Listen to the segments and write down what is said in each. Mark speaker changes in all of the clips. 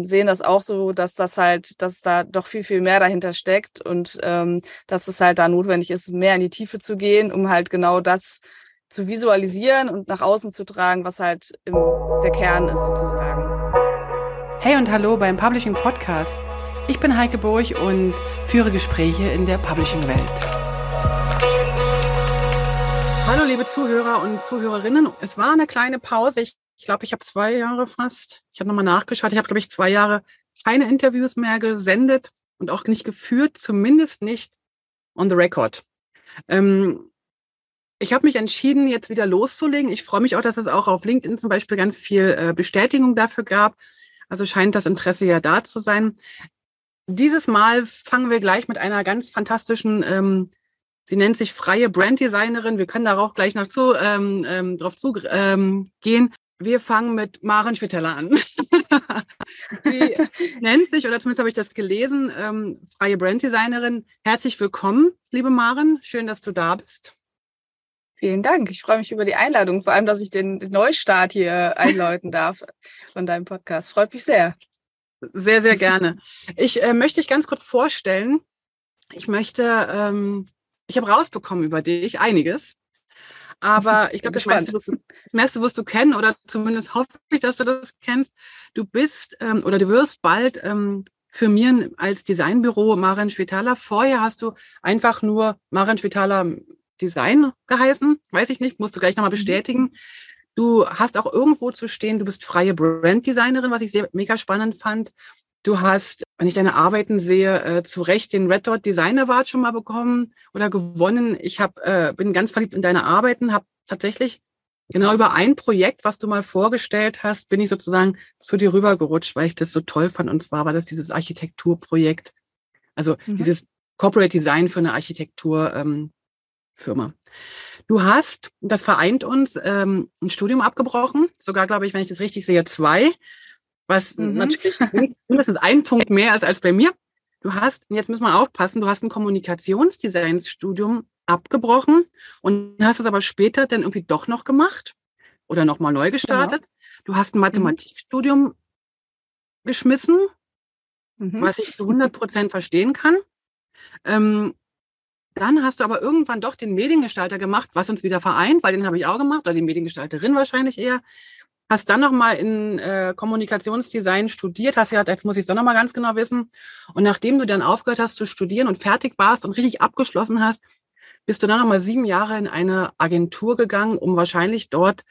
Speaker 1: sehen das auch so, dass das halt, dass da doch viel, viel mehr dahinter steckt und ähm, dass es halt da notwendig ist, mehr in die Tiefe zu gehen, um halt genau das zu visualisieren und nach außen zu tragen, was halt im, der Kern ist sozusagen.
Speaker 2: Hey und hallo beim Publishing Podcast. Ich bin Heike Burg und führe Gespräche in der Publishing-Welt. Hallo liebe Zuhörer und Zuhörerinnen. Es war eine kleine Pause. Ich ich glaube, ich habe zwei Jahre fast, ich habe nochmal nachgeschaut, ich habe, glaube ich, zwei Jahre keine Interviews mehr gesendet und auch nicht geführt, zumindest nicht on the record. Ähm, ich habe mich entschieden, jetzt wieder loszulegen. Ich freue mich auch, dass es auch auf LinkedIn zum Beispiel ganz viel äh, Bestätigung dafür gab. Also scheint das Interesse ja da zu sein. Dieses Mal fangen wir gleich mit einer ganz fantastischen, ähm, sie nennt sich freie Branddesignerin. Wir können darauf gleich noch zu, ähm, ähm, drauf zugehen. Wir fangen mit Maren Schwitteler an. Sie nennt sich, oder zumindest habe ich das gelesen, ähm, freie Branddesignerin. Herzlich willkommen, liebe Maren. Schön, dass du da bist.
Speaker 1: Vielen Dank. Ich freue mich über die Einladung, vor allem, dass ich den Neustart hier einläuten darf von deinem Podcast. Freut mich sehr.
Speaker 2: Sehr, sehr gerne. Ich äh, möchte dich ganz kurz vorstellen. Ich möchte, ähm, ich habe rausbekommen über dich einiges. Aber ich glaube, das meiste, meiste wirst du kennen oder zumindest hoffe ich, dass du das kennst. Du bist ähm, oder du wirst bald ähm, firmieren als Designbüro Maren Schwetala. Vorher hast du einfach nur Maren Schwetala Design geheißen. Weiß ich nicht, musst du gleich nochmal mhm. bestätigen. Du hast auch irgendwo zu stehen, du bist freie Branddesignerin, was ich sehr mega spannend fand. Du hast, wenn ich deine Arbeiten sehe, äh, zu Recht den Red Dot Design Award schon mal bekommen oder gewonnen. Ich hab, äh, bin ganz verliebt in deine Arbeiten, habe tatsächlich genau über ein Projekt, was du mal vorgestellt hast, bin ich sozusagen zu dir rübergerutscht, weil ich das so toll fand. Und zwar war das dieses Architekturprojekt, also mhm. dieses Corporate Design für eine Architekturfirma. Ähm, Du hast, das vereint uns, ähm, ein Studium abgebrochen, sogar, glaube ich, wenn ich das richtig sehe, zwei was mhm. natürlich mindestens ein Punkt mehr ist als bei mir. Du hast, jetzt müssen wir aufpassen, du hast ein Kommunikationsdesignsstudium abgebrochen und hast es aber später dann irgendwie doch noch gemacht oder nochmal neu gestartet. Genau. Du hast ein mhm. Mathematikstudium mhm. geschmissen, mhm. was ich zu 100 Prozent verstehen kann. Ähm, dann hast du aber irgendwann doch den Mediengestalter gemacht, was uns wieder vereint, weil den habe ich auch gemacht, oder die Mediengestalterin wahrscheinlich eher hast dann nochmal in äh, Kommunikationsdesign studiert, hast ja, jetzt muss ich es doch nochmal ganz genau wissen. Und nachdem du dann aufgehört hast zu studieren und fertig warst und richtig abgeschlossen hast, bist du dann nochmal sieben Jahre in eine Agentur gegangen, um wahrscheinlich dort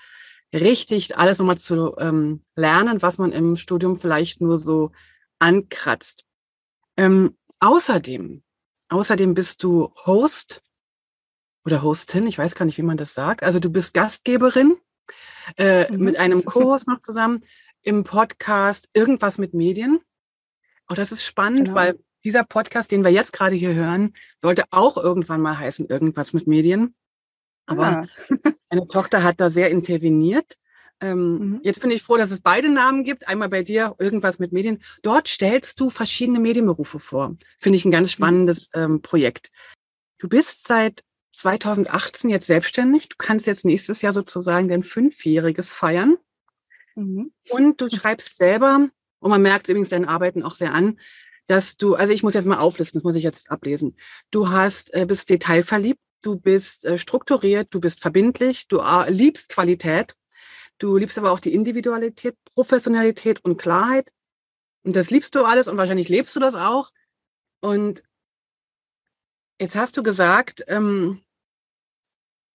Speaker 2: richtig alles nochmal zu ähm, lernen, was man im Studium vielleicht nur so ankratzt. Ähm, außerdem, außerdem bist du Host oder Hostin, ich weiß gar nicht, wie man das sagt. Also du bist Gastgeberin äh, mhm. mit einem Co-Host noch zusammen im Podcast Irgendwas mit Medien. Oh, das ist spannend, genau. weil dieser Podcast, den wir jetzt gerade hier hören, sollte auch irgendwann mal heißen Irgendwas mit Medien. Aber ah. meine Tochter hat da sehr interveniert. Ähm, mhm. Jetzt bin ich froh, dass es beide Namen gibt. Einmal bei dir, irgendwas mit Medien. Dort stellst du verschiedene Medienberufe vor. Finde ich ein ganz mhm. spannendes ähm, Projekt. Du bist seit 2018 jetzt selbstständig. Du kannst jetzt nächstes Jahr sozusagen dein Fünfjähriges feiern. Mhm. Und du schreibst selber, und man merkt übrigens deinen Arbeiten auch sehr an, dass du, also ich muss jetzt mal auflisten, das muss ich jetzt ablesen. Du hast, äh, bist detailverliebt, du bist äh, strukturiert, du bist verbindlich, du äh, liebst Qualität, du liebst aber auch die Individualität, Professionalität und Klarheit. Und das liebst du alles und wahrscheinlich lebst du das auch. Und Jetzt hast du gesagt, ähm,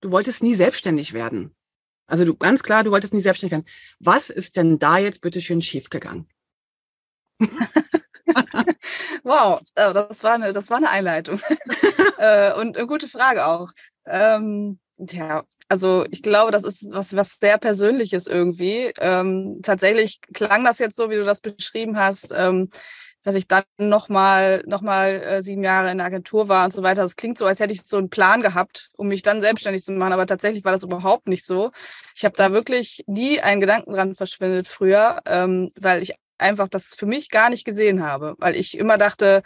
Speaker 2: du wolltest nie selbstständig werden. Also du ganz klar, du wolltest nie selbstständig werden. Was ist denn da jetzt bitte schön schiefgegangen?
Speaker 1: wow, oh, das war eine, das war eine Einleitung äh, und eine gute Frage auch. Ähm, ja, also ich glaube, das ist was, was sehr Persönliches irgendwie. Ähm, tatsächlich klang das jetzt so, wie du das beschrieben hast. Ähm, dass ich dann nochmal noch mal, äh, sieben Jahre in der Agentur war und so weiter. Das klingt so, als hätte ich so einen Plan gehabt, um mich dann selbstständig zu machen, aber tatsächlich war das überhaupt nicht so. Ich habe da wirklich nie einen Gedanken dran verschwendet früher, ähm, weil ich einfach das für mich gar nicht gesehen habe, weil ich immer dachte,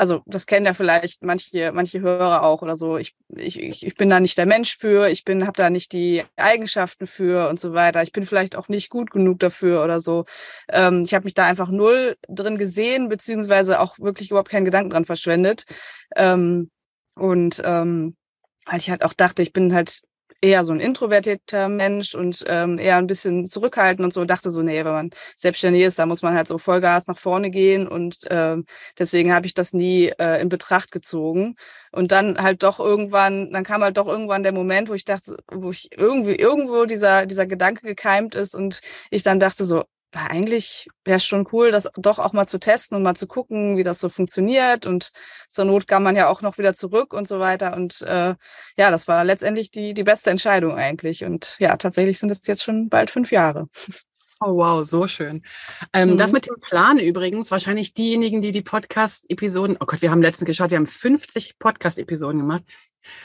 Speaker 1: also das kennen ja vielleicht manche, manche Hörer auch oder so. Ich, ich, ich bin da nicht der Mensch für, ich bin, habe da nicht die Eigenschaften für und so weiter. Ich bin vielleicht auch nicht gut genug dafür oder so. Ähm, ich habe mich da einfach null drin gesehen, beziehungsweise auch wirklich überhaupt keinen Gedanken dran verschwendet. Ähm, und ähm, weil ich halt auch dachte, ich bin halt eher so ein introvertierter Mensch und ähm, eher ein bisschen zurückhaltend und so dachte so, nee, wenn man selbstständig ist, da muss man halt so Vollgas nach vorne gehen und ähm, deswegen habe ich das nie äh, in Betracht gezogen. Und dann halt doch irgendwann, dann kam halt doch irgendwann der Moment, wo ich dachte, wo ich irgendwie irgendwo dieser dieser Gedanke gekeimt ist und ich dann dachte so, eigentlich wäre es schon cool, das doch auch mal zu testen und mal zu gucken, wie das so funktioniert. Und zur Not kann man ja auch noch wieder zurück und so weiter. Und äh, ja, das war letztendlich die, die beste Entscheidung eigentlich. Und ja, tatsächlich sind es jetzt schon bald fünf Jahre.
Speaker 2: Oh wow, so schön. Ähm, mhm. Das mit dem Plan übrigens, wahrscheinlich diejenigen, die die Podcast-Episoden, oh Gott, wir haben letztens geschaut, wir haben 50 Podcast-Episoden gemacht.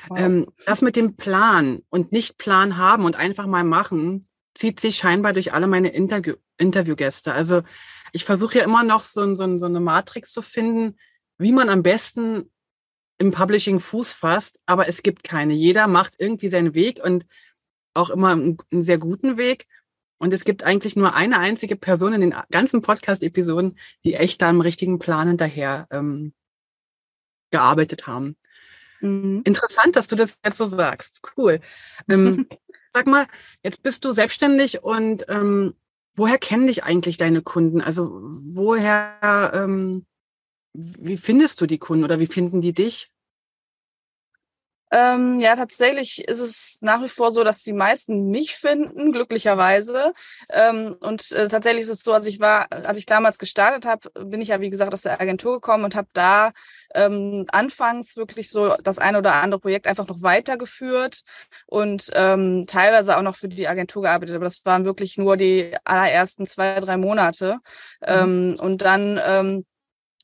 Speaker 2: Wow. Ähm, das mit dem Plan und nicht Plan haben und einfach mal machen, zieht sich scheinbar durch alle meine Interview Interviewgäste. Also ich versuche ja immer noch so, so, so eine Matrix zu finden, wie man am besten im Publishing Fuß fasst, aber es gibt keine. Jeder macht irgendwie seinen Weg und auch immer einen, einen sehr guten Weg. Und es gibt eigentlich nur eine einzige Person in den ganzen Podcast-Episoden, die echt da im richtigen Plan hinterher ähm, gearbeitet haben. Mhm. Interessant, dass du das jetzt so sagst. Cool. Ähm, Sag mal, jetzt bist du selbstständig und ähm, woher kennen dich eigentlich deine Kunden? Also woher, ähm, wie findest du die Kunden oder wie finden die dich?
Speaker 1: Ähm, ja, tatsächlich ist es nach wie vor so, dass die meisten mich finden, glücklicherweise. Ähm, und äh, tatsächlich ist es so, als ich war, als ich damals gestartet habe, bin ich ja wie gesagt aus der Agentur gekommen und habe da ähm, anfangs wirklich so das eine oder andere Projekt einfach noch weitergeführt und ähm, teilweise auch noch für die Agentur gearbeitet. Aber das waren wirklich nur die allerersten zwei, drei Monate. Mhm. Ähm, und dann ähm,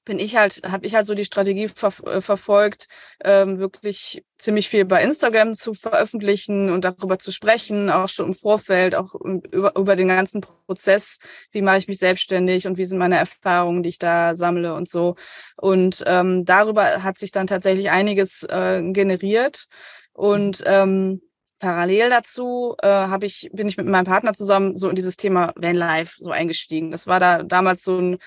Speaker 1: bin ich halt, habe ich halt so die Strategie ver äh, verfolgt, ähm, wirklich ziemlich viel bei Instagram zu veröffentlichen und darüber zu sprechen, auch schon im Vorfeld, auch über, über den ganzen Prozess, wie mache ich mich selbstständig und wie sind meine Erfahrungen, die ich da sammle und so. Und ähm, darüber hat sich dann tatsächlich einiges äh, generiert. Und ähm, parallel dazu äh, habe ich bin ich mit meinem Partner zusammen so in dieses Thema Vanlife so eingestiegen. Das war da damals so ein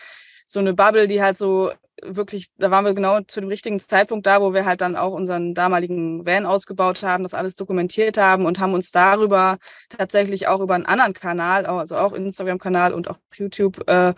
Speaker 1: so eine Bubble, die halt so wirklich, da waren wir genau zu dem richtigen Zeitpunkt da, wo wir halt dann auch unseren damaligen Van ausgebaut haben, das alles dokumentiert haben und haben uns darüber tatsächlich auch über einen anderen Kanal, also auch Instagram-Kanal und auch YouTube, äh,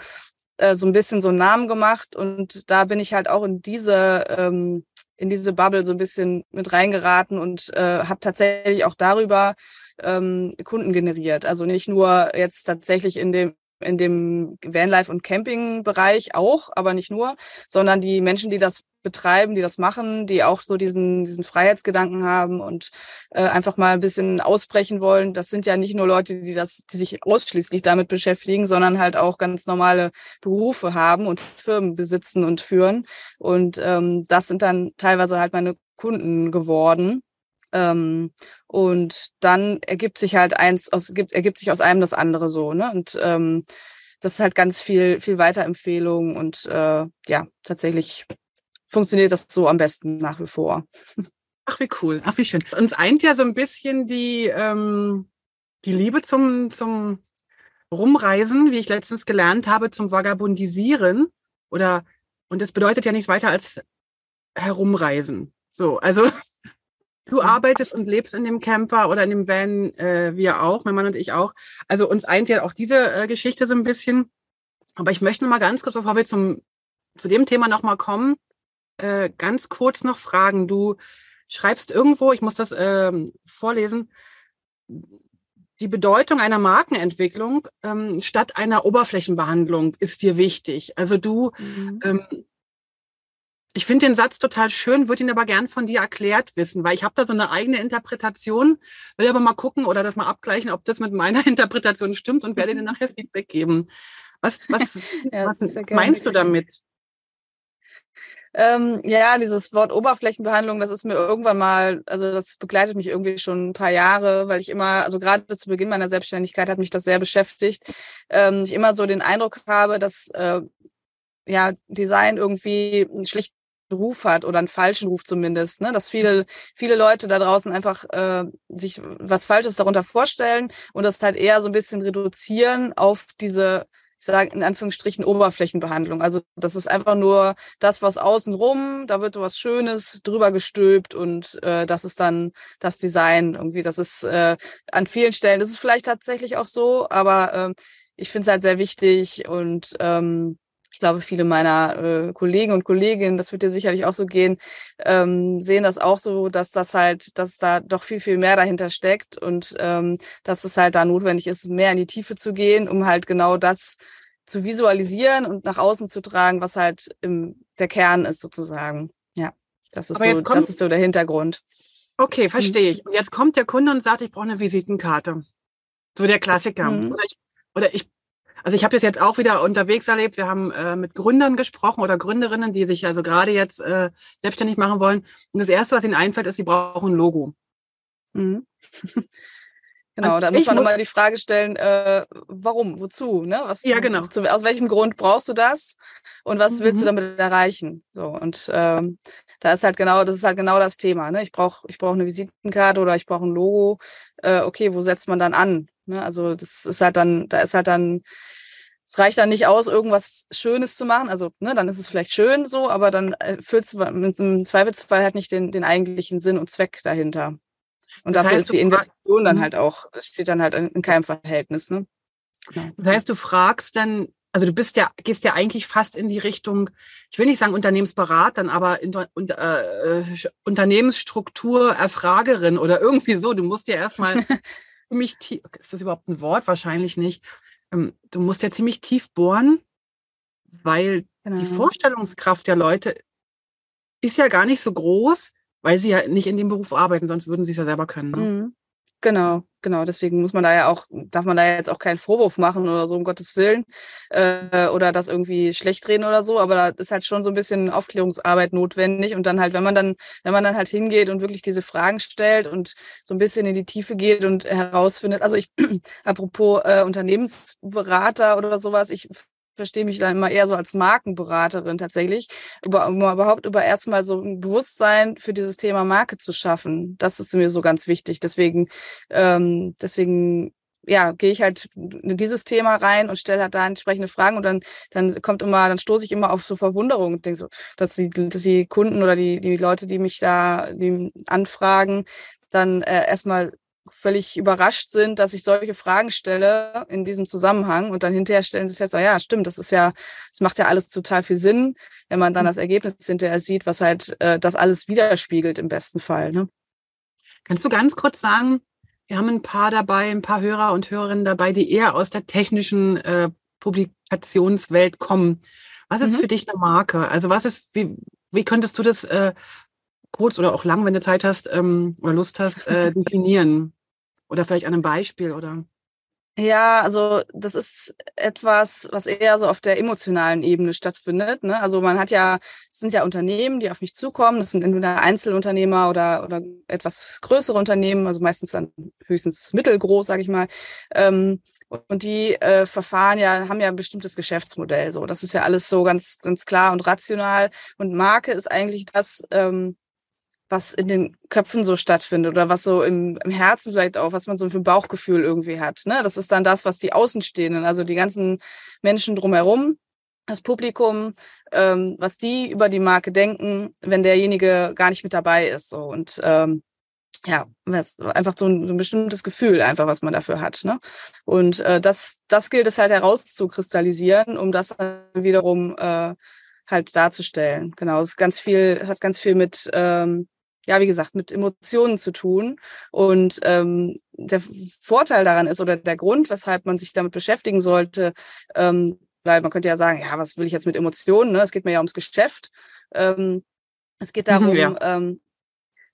Speaker 1: äh, so ein bisschen so einen Namen gemacht. Und da bin ich halt auch in diese, ähm, in diese Bubble so ein bisschen mit reingeraten und äh, habe tatsächlich auch darüber ähm, Kunden generiert. Also nicht nur jetzt tatsächlich in dem in dem Vanlife- und Camping-Bereich auch, aber nicht nur, sondern die Menschen, die das betreiben, die das machen, die auch so diesen, diesen Freiheitsgedanken haben und äh, einfach mal ein bisschen ausbrechen wollen. Das sind ja nicht nur Leute, die das, die sich ausschließlich damit beschäftigen, sondern halt auch ganz normale Berufe haben und Firmen besitzen und führen. Und ähm, das sind dann teilweise halt meine Kunden geworden. Ähm, und dann ergibt sich halt eins aus, gibt, ergibt sich aus einem das andere so, ne? Und ähm, das ist halt ganz viel, viel Weiterempfehlung und äh, ja, tatsächlich funktioniert das so am besten nach wie vor.
Speaker 2: Ach, wie cool. Ach, wie schön. Uns eint ja so ein bisschen die, ähm, die Liebe zum, zum Rumreisen, wie ich letztens gelernt habe, zum Vagabundisieren. Oder, und das bedeutet ja nichts weiter als herumreisen. So, also Du arbeitest und lebst in dem Camper oder in dem Van, äh, wir auch, mein Mann und ich auch. Also uns eint ja auch diese äh, Geschichte so ein bisschen. Aber ich möchte noch mal ganz kurz, bevor wir zum, zu dem Thema noch mal kommen, äh, ganz kurz noch fragen. Du schreibst irgendwo, ich muss das äh, vorlesen, die Bedeutung einer Markenentwicklung ähm, statt einer Oberflächenbehandlung ist dir wichtig. Also du mhm. ähm, ich finde den Satz total schön, würde ihn aber gern von dir erklärt wissen, weil ich habe da so eine eigene Interpretation, will aber mal gucken oder das mal abgleichen, ob das mit meiner Interpretation stimmt und werde dir mhm. nachher Feedback geben. Was, was, ja, was, was meinst du damit?
Speaker 1: Ähm, ja, dieses Wort Oberflächenbehandlung, das ist mir irgendwann mal, also das begleitet mich irgendwie schon ein paar Jahre, weil ich immer, also gerade zu Beginn meiner Selbstständigkeit hat mich das sehr beschäftigt. Ähm, ich immer so den Eindruck habe, dass äh, ja Design irgendwie schlicht Ruf hat oder einen falschen Ruf zumindest, ne? dass viele, viele Leute da draußen einfach äh, sich was Falsches darunter vorstellen und das halt eher so ein bisschen reduzieren auf diese, ich sage in Anführungsstrichen, Oberflächenbehandlung. Also das ist einfach nur das, was außenrum, da wird was Schönes drüber gestülpt und äh, das ist dann das Design irgendwie. Das ist äh, an vielen Stellen, das ist vielleicht tatsächlich auch so, aber äh, ich finde es halt sehr wichtig und ähm, ich glaube, viele meiner äh, Kollegen und Kolleginnen, das wird dir sicherlich auch so gehen, ähm, sehen das auch so, dass das halt, dass da doch viel, viel mehr dahinter steckt und ähm, dass es halt da notwendig ist, mehr in die Tiefe zu gehen, um halt genau das zu visualisieren und nach außen zu tragen, was halt im, der Kern ist sozusagen. Ja, das ist, so, das ist so der Hintergrund.
Speaker 2: Okay, verstehe ich. Und jetzt kommt der Kunde und sagt, ich brauche eine Visitenkarte. So der Klassiker. Mhm. Oder ich, oder ich also ich habe das jetzt auch wieder unterwegs erlebt. Wir haben äh, mit Gründern gesprochen oder Gründerinnen, die sich also gerade jetzt äh, selbstständig machen wollen. Und das Erste, was ihnen einfällt, ist, sie brauchen ein Logo.
Speaker 1: Mhm. Genau, also da muss man immer die Frage stellen, äh, warum, wozu, ne? Was,
Speaker 2: ja, genau.
Speaker 1: Zu, aus welchem Grund brauchst du das und was willst mhm. du damit erreichen? So und ähm, da ist halt genau, das ist halt genau das Thema. Ne? Ich brauche ich brauche eine Visitenkarte oder ich brauche ein Logo. Äh, okay, wo setzt man dann an? Ne? Also das ist halt dann, da ist halt dann es reicht dann nicht aus, irgendwas Schönes zu machen. Also, ne, dann ist es vielleicht schön so, aber dann erfüllst du mit einem Zweifelsfall halt nicht den, den eigentlichen Sinn und Zweck dahinter. Und das dafür heißt, ist die Investition dann mhm. halt auch, steht dann halt in keinem Verhältnis. Ne?
Speaker 2: Genau. Das heißt, du fragst dann, also du bist ja, gehst ja eigentlich fast in die Richtung, ich will nicht sagen Unternehmensberatern, aber in, äh, Unternehmensstruktur Erfragerin oder irgendwie so. Du musst ja erstmal ziemlich tief, ist das überhaupt ein Wort? Wahrscheinlich nicht. Ähm, du musst ja ziemlich tief bohren, weil genau. die Vorstellungskraft der Leute ist ja gar nicht so groß, weil sie ja nicht in dem Beruf arbeiten, sonst würden sie es ja selber können. Ne? Mhm.
Speaker 1: Genau, genau. Deswegen muss man da ja auch, darf man da jetzt auch keinen Vorwurf machen oder so, um Gottes Willen, äh, oder das irgendwie schlecht reden oder so. Aber da ist halt schon so ein bisschen Aufklärungsarbeit notwendig. Und dann halt, wenn man dann, wenn man dann halt hingeht und wirklich diese Fragen stellt und so ein bisschen in die Tiefe geht und herausfindet, also ich, apropos äh, Unternehmensberater oder sowas, ich verstehe mich dann immer eher so als Markenberaterin tatsächlich, über, um überhaupt über erstmal so ein Bewusstsein für dieses Thema Marke zu schaffen. Das ist mir so ganz wichtig. Deswegen, ähm, deswegen ja, gehe ich halt in dieses Thema rein und stelle halt da entsprechende Fragen und dann, dann kommt immer, dann stoße ich immer auf so Verwunderung und denke so, dass die, dass die Kunden oder die, die Leute, die mich da die anfragen, dann äh, erstmal völlig überrascht sind, dass ich solche Fragen stelle in diesem Zusammenhang und dann hinterher stellen sie fest, ah ja, stimmt, das ist ja, das macht ja alles total viel Sinn, wenn man dann mhm. das Ergebnis hinterher sieht, was halt äh, das alles widerspiegelt im besten Fall. Ne?
Speaker 2: Kannst du ganz kurz sagen, wir haben ein paar dabei, ein paar Hörer und Hörerinnen dabei, die eher aus der technischen äh, Publikationswelt kommen. Was ist mhm. für dich eine Marke? Also was ist, wie, wie könntest du das äh, kurz oder auch lang, wenn du Zeit hast ähm, oder Lust hast, äh, definieren? Oder vielleicht an einem Beispiel oder?
Speaker 1: Ja, also das ist etwas, was eher so auf der emotionalen Ebene stattfindet. Ne? Also man hat ja, es sind ja Unternehmen, die auf mich zukommen. Das sind entweder Einzelunternehmer oder oder etwas größere Unternehmen, also meistens dann höchstens mittelgroß, sage ich mal. Ähm, und die äh, Verfahren ja haben ja ein bestimmtes Geschäftsmodell. So, das ist ja alles so ganz ganz klar und rational. Und Marke ist eigentlich das, ähm, was in den Köpfen so stattfindet oder was so im, im Herzen vielleicht auch, was man so für ein Bauchgefühl irgendwie hat. Ne? Das ist dann das, was die Außenstehenden, also die ganzen Menschen drumherum, das Publikum, ähm, was die über die Marke denken, wenn derjenige gar nicht mit dabei ist. So und ähm, ja, einfach so ein, so ein bestimmtes Gefühl, einfach was man dafür hat. Ne? Und äh, das, das gilt es halt herauszukristallisieren, um das dann wiederum äh, halt darzustellen. Genau, es ist ganz viel, hat ganz viel mit ähm, ja, wie gesagt, mit Emotionen zu tun. Und ähm, der Vorteil daran ist oder der Grund, weshalb man sich damit beschäftigen sollte, ähm, weil man könnte ja sagen, ja, was will ich jetzt mit Emotionen? Ne? Es geht mir ja ums Geschäft. Ähm, es geht darum, ja. ähm,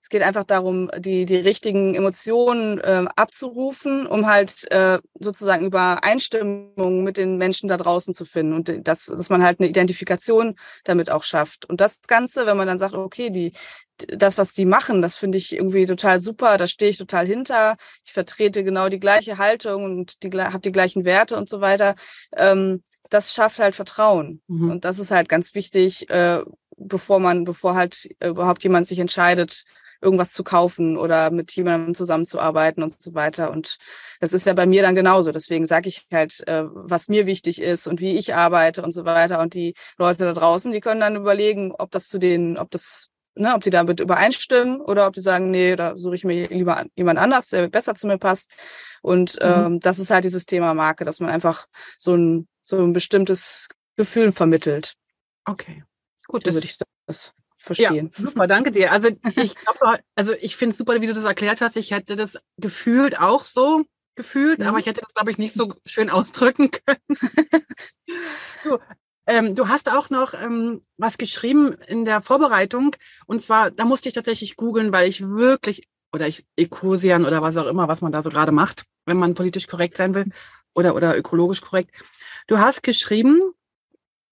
Speaker 1: es geht einfach darum, die, die richtigen Emotionen äh, abzurufen, um halt äh, sozusagen Übereinstimmung mit den Menschen da draußen zu finden und das, dass man halt eine Identifikation damit auch schafft. Und das Ganze, wenn man dann sagt, okay, die, das, was die machen, das finde ich irgendwie total super, da stehe ich total hinter, ich vertrete genau die gleiche Haltung und die habe die gleichen Werte und so weiter. Ähm, das schafft halt Vertrauen. Mhm. Und das ist halt ganz wichtig, äh, bevor man, bevor halt überhaupt jemand sich entscheidet, irgendwas zu kaufen oder mit jemandem zusammenzuarbeiten und so weiter. Und das ist ja bei mir dann genauso. Deswegen sage ich halt, äh, was mir wichtig ist und wie ich arbeite und so weiter. Und die Leute da draußen, die können dann überlegen, ob das zu denen, ob das ne, ob die damit übereinstimmen oder ob die sagen, nee, da suche ich mir lieber jemand anders, der besser zu mir passt. Und mhm. ähm, das ist halt dieses Thema Marke, dass man einfach so ein, so ein bestimmtes Gefühl vermittelt.
Speaker 2: Okay, gut. Das würde ich das verstehen. Ja, super, danke dir. Also ich glaube, also ich finde es super, wie du das erklärt hast. Ich hätte das gefühlt auch so gefühlt, mhm. aber ich hätte das, glaube ich, nicht so schön ausdrücken können. du, ähm, du hast auch noch ähm, was geschrieben in der Vorbereitung. Und zwar, da musste ich tatsächlich googeln, weil ich wirklich, oder ich Ecosian oder was auch immer, was man da so gerade macht, wenn man politisch korrekt sein will oder, oder ökologisch korrekt. Du hast geschrieben,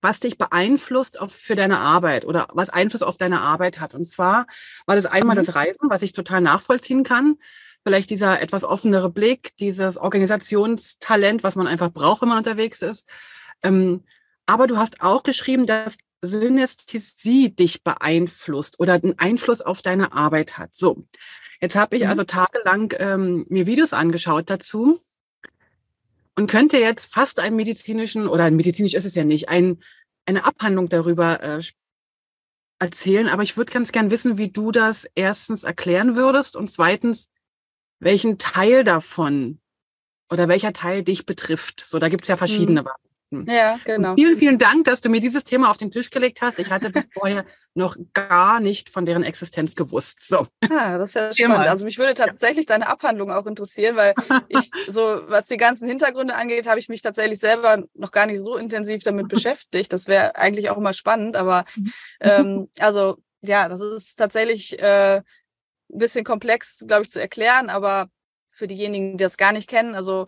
Speaker 2: was dich beeinflusst auf, für deine Arbeit oder was Einfluss auf deine Arbeit hat. Und zwar war das einmal mhm. das Reisen, was ich total nachvollziehen kann. Vielleicht dieser etwas offenere Blick, dieses Organisationstalent, was man einfach braucht, wenn man unterwegs ist. Ähm, aber du hast auch geschrieben, dass Synästhesie dich beeinflusst oder einen Einfluss auf deine Arbeit hat. So, jetzt habe ich mhm. also tagelang ähm, mir Videos angeschaut dazu und könnte jetzt fast einen medizinischen, oder medizinisch ist es ja nicht, ein, eine Abhandlung darüber äh, erzählen. Aber ich würde ganz gern wissen, wie du das erstens erklären würdest und zweitens, welchen Teil davon oder welcher Teil dich betrifft. So, da gibt es ja verschiedene mhm.
Speaker 1: Hm. Ja, genau.
Speaker 2: Und vielen, vielen Dank, dass du mir dieses Thema auf den Tisch gelegt hast. Ich hatte vorher noch gar nicht von deren Existenz gewusst. So.
Speaker 1: Ah, das ist ja spannend. Also mich würde tatsächlich deine Abhandlung auch interessieren, weil ich so, was die ganzen Hintergründe angeht, habe ich mich tatsächlich selber noch gar nicht so intensiv damit beschäftigt. Das wäre eigentlich auch immer spannend, aber ähm, also ja, das ist tatsächlich äh, ein bisschen komplex, glaube ich, zu erklären, aber für diejenigen, die das gar nicht kennen, also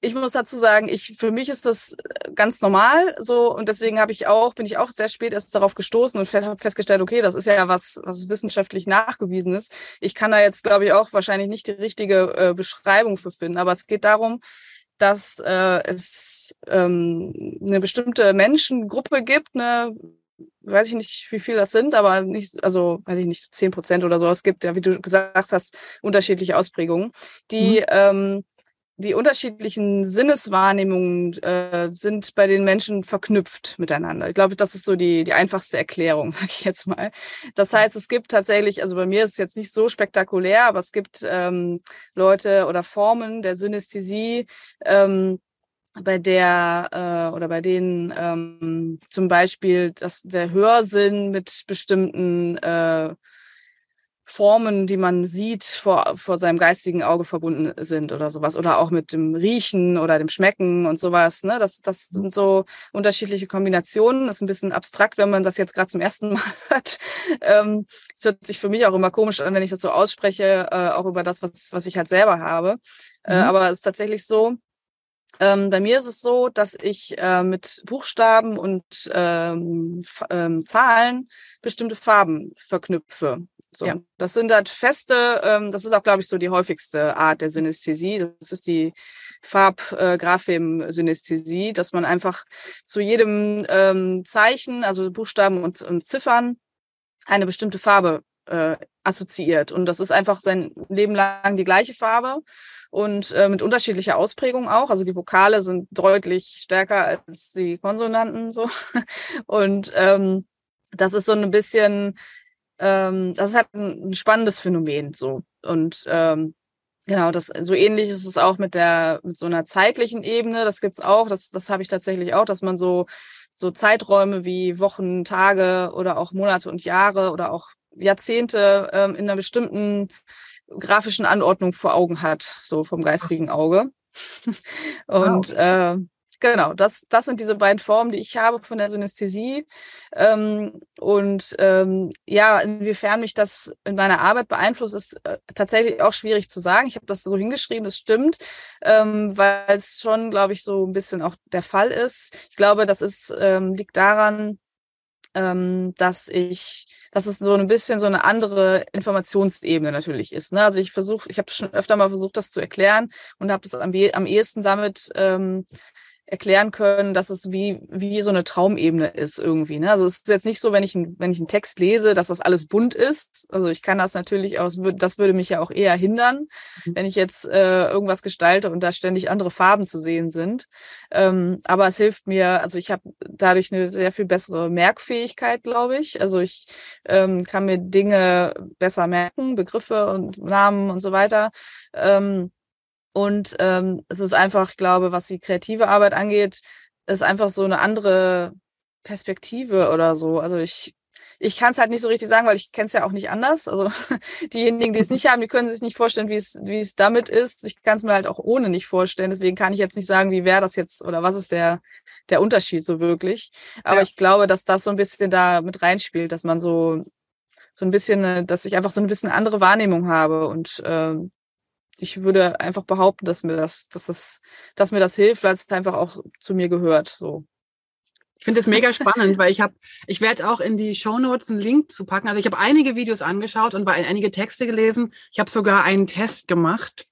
Speaker 1: ich muss dazu sagen, ich für mich ist das äh, ganz normal so und deswegen habe ich auch bin ich auch sehr spät erst darauf gestoßen und habe festgestellt, okay, das ist ja was was wissenschaftlich nachgewiesen ist. Ich kann da jetzt glaube ich auch wahrscheinlich nicht die richtige äh, Beschreibung für finden, aber es geht darum, dass äh, es ähm, eine bestimmte Menschengruppe gibt, eine weiß ich nicht, wie viel das sind, aber nicht, also weiß ich nicht, zehn Prozent oder so. Es gibt ja, wie du gesagt hast, unterschiedliche Ausprägungen, die mhm. ähm, die unterschiedlichen Sinneswahrnehmungen äh, sind bei den Menschen verknüpft miteinander. Ich glaube, das ist so die, die einfachste Erklärung, sage ich jetzt mal. Das heißt, es gibt tatsächlich, also bei mir ist es jetzt nicht so spektakulär, aber es gibt ähm, Leute oder Formen der Synästhesie, ähm, bei der äh, oder bei denen ähm, zum Beispiel dass der Hörsinn mit bestimmten äh, Formen, die man sieht, vor, vor seinem geistigen Auge verbunden sind oder sowas. Oder auch mit dem Riechen oder dem Schmecken und sowas. Ne? Das, das sind so unterschiedliche Kombinationen. Das ist ein bisschen abstrakt, wenn man das jetzt gerade zum ersten Mal hört. Ähm, es hört sich für mich auch immer komisch an, wenn ich das so ausspreche, äh, auch über das, was, was ich halt selber habe. Äh, mhm. Äh, aber es ist tatsächlich so, ähm, bei mir ist es so, dass ich äh, mit Buchstaben und ähm, ähm, Zahlen bestimmte Farben verknüpfe. So, ja. das sind halt feste, ähm, das ist auch, glaube ich, so die häufigste Art der Synästhesie. Das ist die Farb-Graphem-Synästhesie, äh, dass man einfach zu jedem ähm, Zeichen, also Buchstaben und, und Ziffern, eine bestimmte Farbe äh, assoziiert. Und das ist einfach sein Leben lang die gleiche Farbe und äh, mit unterschiedlicher Ausprägung auch. Also die Vokale sind deutlich stärker als die Konsonanten so. Und ähm, das ist so ein bisschen ähm, das ist halt ein, ein spannendes Phänomen so. Und ähm, Genau, das so ähnlich ist es auch mit der mit so einer zeitlichen Ebene. Das gibt's auch. Das das habe ich tatsächlich auch, dass man so so Zeiträume wie Wochen, Tage oder auch Monate und Jahre oder auch Jahrzehnte ähm, in einer bestimmten grafischen Anordnung vor Augen hat, so vom geistigen Auge. und wow. äh, Genau, das, das sind diese beiden Formen, die ich habe von der Synästhesie. Ähm, und ähm, ja, inwiefern mich das in meiner Arbeit beeinflusst, ist äh, tatsächlich auch schwierig zu sagen. Ich habe das so hingeschrieben, das stimmt, ähm, weil es schon, glaube ich, so ein bisschen auch der Fall ist. Ich glaube, das ist, ähm, liegt daran, ähm, dass ich, dass es so ein bisschen so eine andere Informationsebene natürlich ist. Ne? Also ich versuche, ich habe schon öfter mal versucht, das zu erklären und habe das am, am ehesten damit ähm, erklären können, dass es wie, wie so eine Traumebene ist irgendwie. Ne? Also es ist jetzt nicht so, wenn ich, ein, wenn ich einen Text lese, dass das alles bunt ist. Also ich kann das natürlich aus, das würde mich ja auch eher hindern, mhm. wenn ich jetzt äh, irgendwas gestalte und da ständig andere Farben zu sehen sind. Ähm, aber es hilft mir, also ich habe dadurch eine sehr viel bessere Merkfähigkeit, glaube ich. Also ich ähm, kann mir Dinge besser merken, Begriffe und Namen und so weiter. Ähm, und ähm, es ist einfach, ich glaube, was die kreative Arbeit angeht, ist einfach so eine andere Perspektive oder so. Also ich, ich kann es halt nicht so richtig sagen, weil ich kenne es ja auch nicht anders. Also diejenigen, die es nicht haben, die können sich nicht vorstellen, wie es, wie es damit ist. Ich kann es mir halt auch ohne nicht vorstellen. Deswegen kann ich jetzt nicht sagen, wie wäre das jetzt oder was ist der, der Unterschied so wirklich. Aber ja. ich glaube, dass das so ein bisschen da mit reinspielt, dass man so, so ein bisschen, äh, dass ich einfach so ein bisschen andere Wahrnehmung habe und ähm, ich würde einfach behaupten, dass mir das, dass das, dass mir das hilft, weil es einfach auch zu mir gehört. So.
Speaker 2: Ich finde es mega spannend, weil ich habe, ich werde auch in die Show Notes einen Link zu packen. Also ich habe einige Videos angeschaut und einige Texte gelesen. Ich habe sogar einen Test gemacht.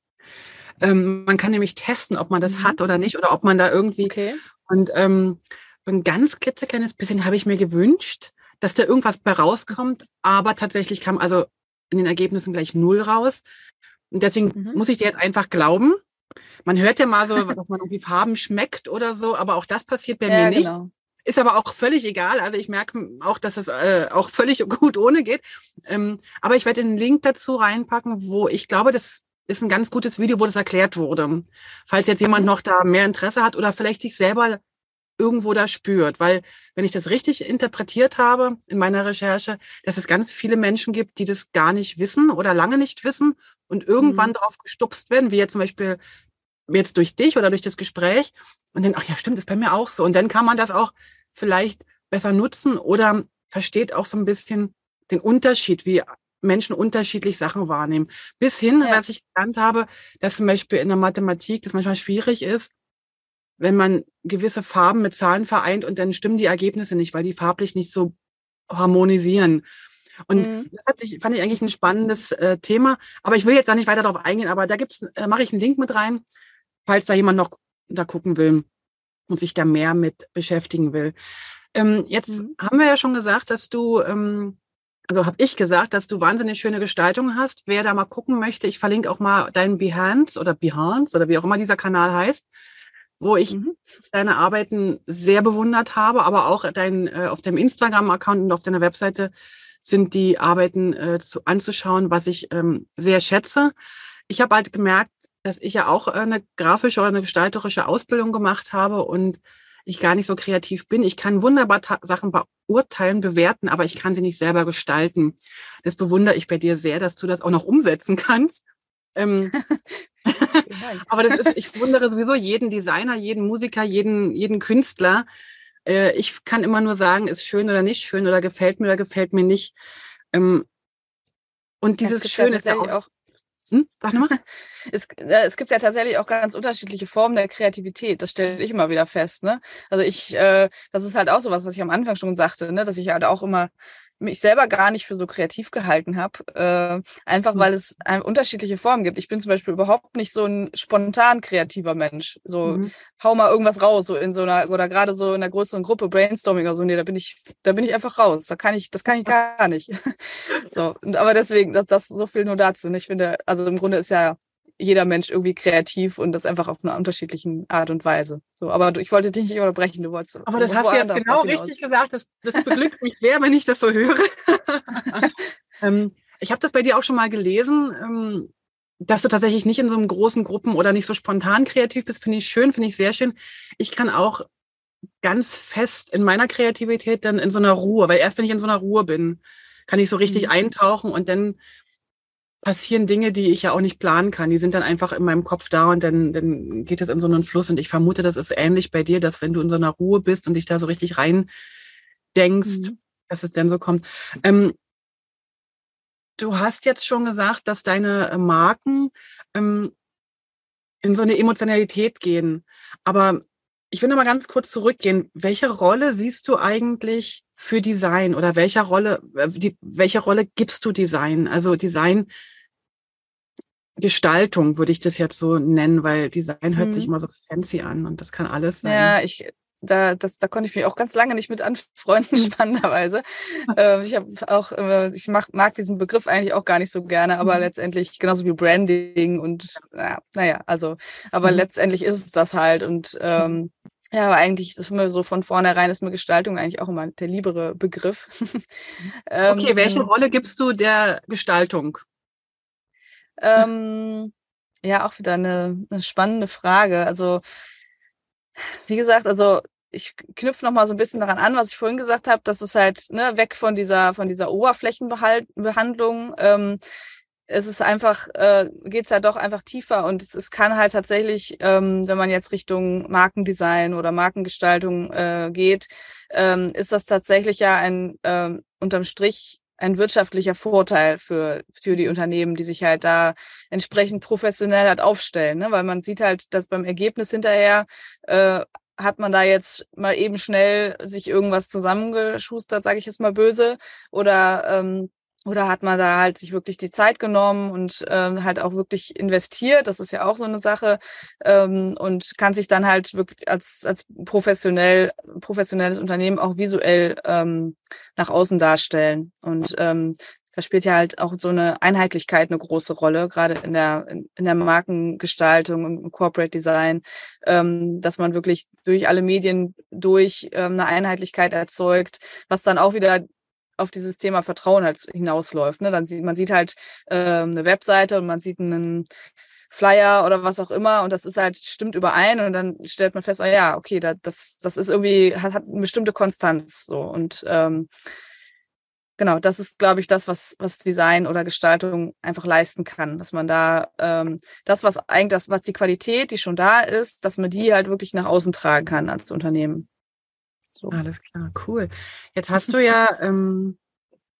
Speaker 2: Ähm, man kann nämlich testen, ob man das mhm. hat oder nicht oder ob man da irgendwie. Okay. Und ähm, ein ganz klitzekleines bisschen habe ich mir gewünscht, dass da irgendwas bei rauskommt, aber tatsächlich kam also in den Ergebnissen gleich null raus. Und deswegen mhm. muss ich dir jetzt einfach glauben. Man hört ja mal so, dass man irgendwie Farben schmeckt oder so, aber auch das passiert bei ja, mir nicht. Genau. Ist aber auch völlig egal. Also ich merke auch, dass es äh, auch völlig gut ohne geht. Ähm, aber ich werde den Link dazu reinpacken, wo ich glaube, das ist ein ganz gutes Video, wo das erklärt wurde. Falls jetzt jemand mhm. noch da mehr Interesse hat oder vielleicht sich selber irgendwo da spürt. Weil, wenn ich das richtig interpretiert habe in meiner Recherche, dass es ganz viele Menschen gibt, die das gar nicht wissen oder lange nicht wissen und irgendwann mhm. darauf gestupst werden, wie jetzt zum Beispiel jetzt durch dich oder durch das Gespräch und dann, ach ja, stimmt, ist bei mir auch so. Und dann kann man das auch vielleicht besser nutzen oder versteht auch so ein bisschen den Unterschied, wie Menschen unterschiedlich Sachen wahrnehmen. Bis hin, ja. was ich gelernt habe, dass zum Beispiel in der Mathematik das manchmal schwierig ist, wenn man gewisse Farben mit Zahlen vereint und dann stimmen die Ergebnisse nicht, weil die farblich nicht so harmonisieren. Und mhm. das hat ich, fand ich eigentlich ein spannendes äh, Thema. Aber ich will jetzt da nicht weiter darauf eingehen, aber da gibt's, äh, mache ich einen Link mit rein, falls da jemand noch da gucken will und sich da mehr mit beschäftigen will. Ähm, jetzt mhm. haben wir ja schon gesagt, dass du, ähm, also habe ich gesagt, dass du wahnsinnig schöne Gestaltung hast. Wer da mal gucken möchte, ich verlinke auch mal deinen Behance oder Behance oder wie auch immer dieser Kanal heißt wo ich mhm. deine Arbeiten sehr bewundert habe, aber auch dein, äh, auf deinem Instagram-Account und auf deiner Webseite sind die Arbeiten äh, zu, anzuschauen, was ich ähm, sehr schätze. Ich habe halt gemerkt, dass ich ja auch eine grafische oder eine gestalterische Ausbildung gemacht habe und ich gar nicht so kreativ bin. Ich kann wunderbar Sachen beurteilen, bewerten, aber ich kann sie nicht selber gestalten. Das bewundere ich bei dir sehr, dass du das auch noch umsetzen kannst. Ähm, aber das ist, ich wundere sowieso jeden Designer, jeden Musiker, jeden, jeden Künstler. Äh, ich kann immer nur sagen, ist schön oder nicht schön oder gefällt mir oder gefällt mir nicht. Ähm, und dieses Schöne ist ja auch,
Speaker 1: hm? Sag. Es, äh, es gibt ja tatsächlich auch ganz unterschiedliche Formen der Kreativität. Das stelle ich immer wieder fest. Ne? Also ich, äh, das ist halt auch so was, was ich am Anfang schon sagte, ne? dass ich halt auch immer mich selber gar nicht für so kreativ gehalten habe, äh, einfach mhm. weil es ein, unterschiedliche Formen gibt. Ich bin zum Beispiel überhaupt nicht so ein spontan kreativer Mensch. So mhm. hau mal irgendwas raus, so in so einer oder gerade so in einer größeren Gruppe Brainstorming oder so. Nee, da bin ich, da bin ich einfach raus. Da kann ich, das kann ich gar nicht. so, aber deswegen, das, das so viel nur dazu. Und ich finde, also im Grunde ist ja jeder Mensch irgendwie kreativ und das einfach auf einer unterschiedlichen Art und Weise. So, aber ich wollte dich nicht unterbrechen, du wolltest.
Speaker 2: Aber das hast du jetzt genau richtig gesagt. Das, das beglückt mich sehr, wenn ich das so höre. ähm, ich habe das bei dir auch schon mal gelesen, ähm, dass du tatsächlich nicht in so einem großen Gruppen oder nicht so spontan kreativ bist. Finde ich schön, finde ich sehr schön. Ich kann auch ganz fest in meiner Kreativität dann in so einer Ruhe, weil erst wenn ich in so einer Ruhe bin, kann ich so richtig mhm. eintauchen und dann passieren Dinge, die ich ja auch nicht planen kann. Die sind dann einfach in meinem Kopf da und dann, dann geht es in so einen Fluss. Und ich vermute, das ist ähnlich bei dir, dass wenn du in so einer Ruhe bist und dich da so richtig rein denkst, mhm. dass es dann so kommt. Ähm, du hast jetzt schon gesagt, dass deine äh, Marken ähm, in so eine Emotionalität gehen. Aber ich will noch mal ganz kurz zurückgehen. Welche Rolle siehst du eigentlich für Design oder welcher Rolle, äh, die, welche Rolle gibst du Design? Also Design Gestaltung, würde ich das jetzt so nennen, weil Design hört mhm. sich immer so fancy an und das kann alles sein.
Speaker 1: Ja, ich, da, das, da konnte ich mich auch ganz lange nicht mit anfreunden, spannenderweise. äh, ich habe auch, äh, ich mag, mag diesen Begriff eigentlich auch gar nicht so gerne, aber mhm. letztendlich genauso wie Branding und ja, naja, also, aber mhm. letztendlich ist es das halt und ähm, ja, aber eigentlich ist mir so von vornherein ist mir Gestaltung eigentlich auch immer der liebere Begriff.
Speaker 2: ähm, okay, welche Rolle gibst du der Gestaltung?
Speaker 1: Ähm, ja, auch wieder eine, eine spannende Frage. Also wie gesagt, also ich knüpfe noch mal so ein bisschen daran an, was ich vorhin gesagt habe, dass es halt ne, weg von dieser von dieser Oberflächenbehandlung. Ähm, es ist einfach, äh, geht ja doch einfach tiefer und es, es kann halt tatsächlich, ähm, wenn man jetzt Richtung Markendesign oder Markengestaltung äh, geht, ähm, ist das tatsächlich ja ein ähm, unterm Strich ein wirtschaftlicher Vorteil für, für die Unternehmen, die sich halt da entsprechend professionell halt aufstellen, ne? weil man sieht halt, dass beim Ergebnis hinterher äh, hat man da jetzt mal eben schnell sich irgendwas zusammengeschustert, sage ich jetzt mal böse, oder ähm, oder hat man da halt sich wirklich die Zeit genommen und ähm, halt auch wirklich investiert? Das ist ja auch so eine Sache. Ähm, und kann sich dann halt wirklich als, als professionell, professionelles Unternehmen auch visuell ähm, nach außen darstellen. Und ähm, da spielt ja halt auch so eine Einheitlichkeit eine große Rolle, gerade in der, in der Markengestaltung, im Corporate Design, ähm, dass man wirklich durch alle Medien durch ähm, eine Einheitlichkeit erzeugt, was dann auch wieder auf dieses Thema Vertrauen halt hinausläuft. Ne? Dann sieht man sieht halt äh, eine Webseite und man sieht einen Flyer oder was auch immer und das ist halt stimmt überein und dann stellt man fest, oh ja, okay, da, das das ist irgendwie hat, hat eine bestimmte Konstanz so und ähm, genau, das ist glaube ich das, was was Design oder Gestaltung einfach leisten kann, dass man da ähm, das was eigentlich das was die Qualität, die schon da ist, dass man die halt wirklich nach außen tragen kann als Unternehmen.
Speaker 2: So. Alles klar, cool. Jetzt hast du ja, ähm,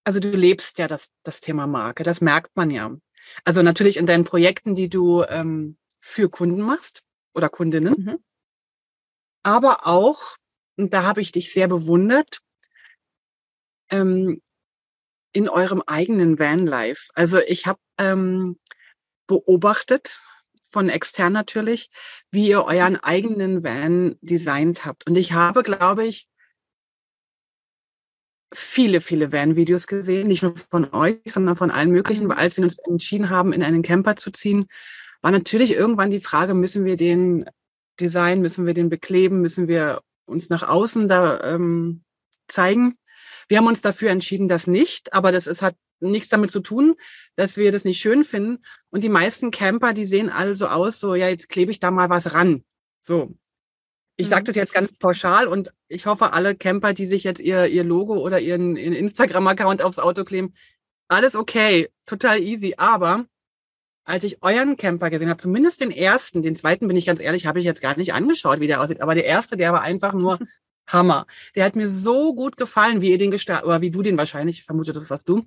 Speaker 2: also du lebst ja das, das Thema Marke, das merkt man ja. Also natürlich in deinen Projekten, die du ähm, für Kunden machst oder Kundinnen, mhm. aber auch, und da habe ich dich sehr bewundert, ähm, in eurem eigenen Vanlife. Also ich habe ähm, beobachtet, von extern natürlich, wie ihr euren eigenen Van designt habt. Und ich habe, glaube ich, viele, viele Van-Videos gesehen, nicht nur von euch, sondern von allen möglichen, mhm. weil als wir uns entschieden haben, in einen Camper zu ziehen, war natürlich irgendwann die Frage, müssen wir den designen, müssen wir den bekleben, müssen wir uns nach außen da ähm, zeigen. Wir haben uns dafür entschieden, das nicht, aber das ist, hat nichts damit zu tun, dass wir das nicht schön finden. Und die meisten Camper, die sehen alle so aus, so, ja, jetzt klebe ich da mal was ran. So. Ich sage mhm. das jetzt ganz pauschal und ich hoffe, alle Camper, die sich jetzt ihr, ihr Logo oder ihren, ihren Instagram-Account aufs Auto kleben, alles okay, total easy. Aber als ich euren Camper gesehen habe, zumindest den ersten, den zweiten bin ich ganz ehrlich, habe ich jetzt gar nicht angeschaut, wie der aussieht. Aber der erste, der war einfach nur Hammer. Der hat mir so gut gefallen, wie ihr den gestaltet, oder wie du den wahrscheinlich, ich vermute, das warst du,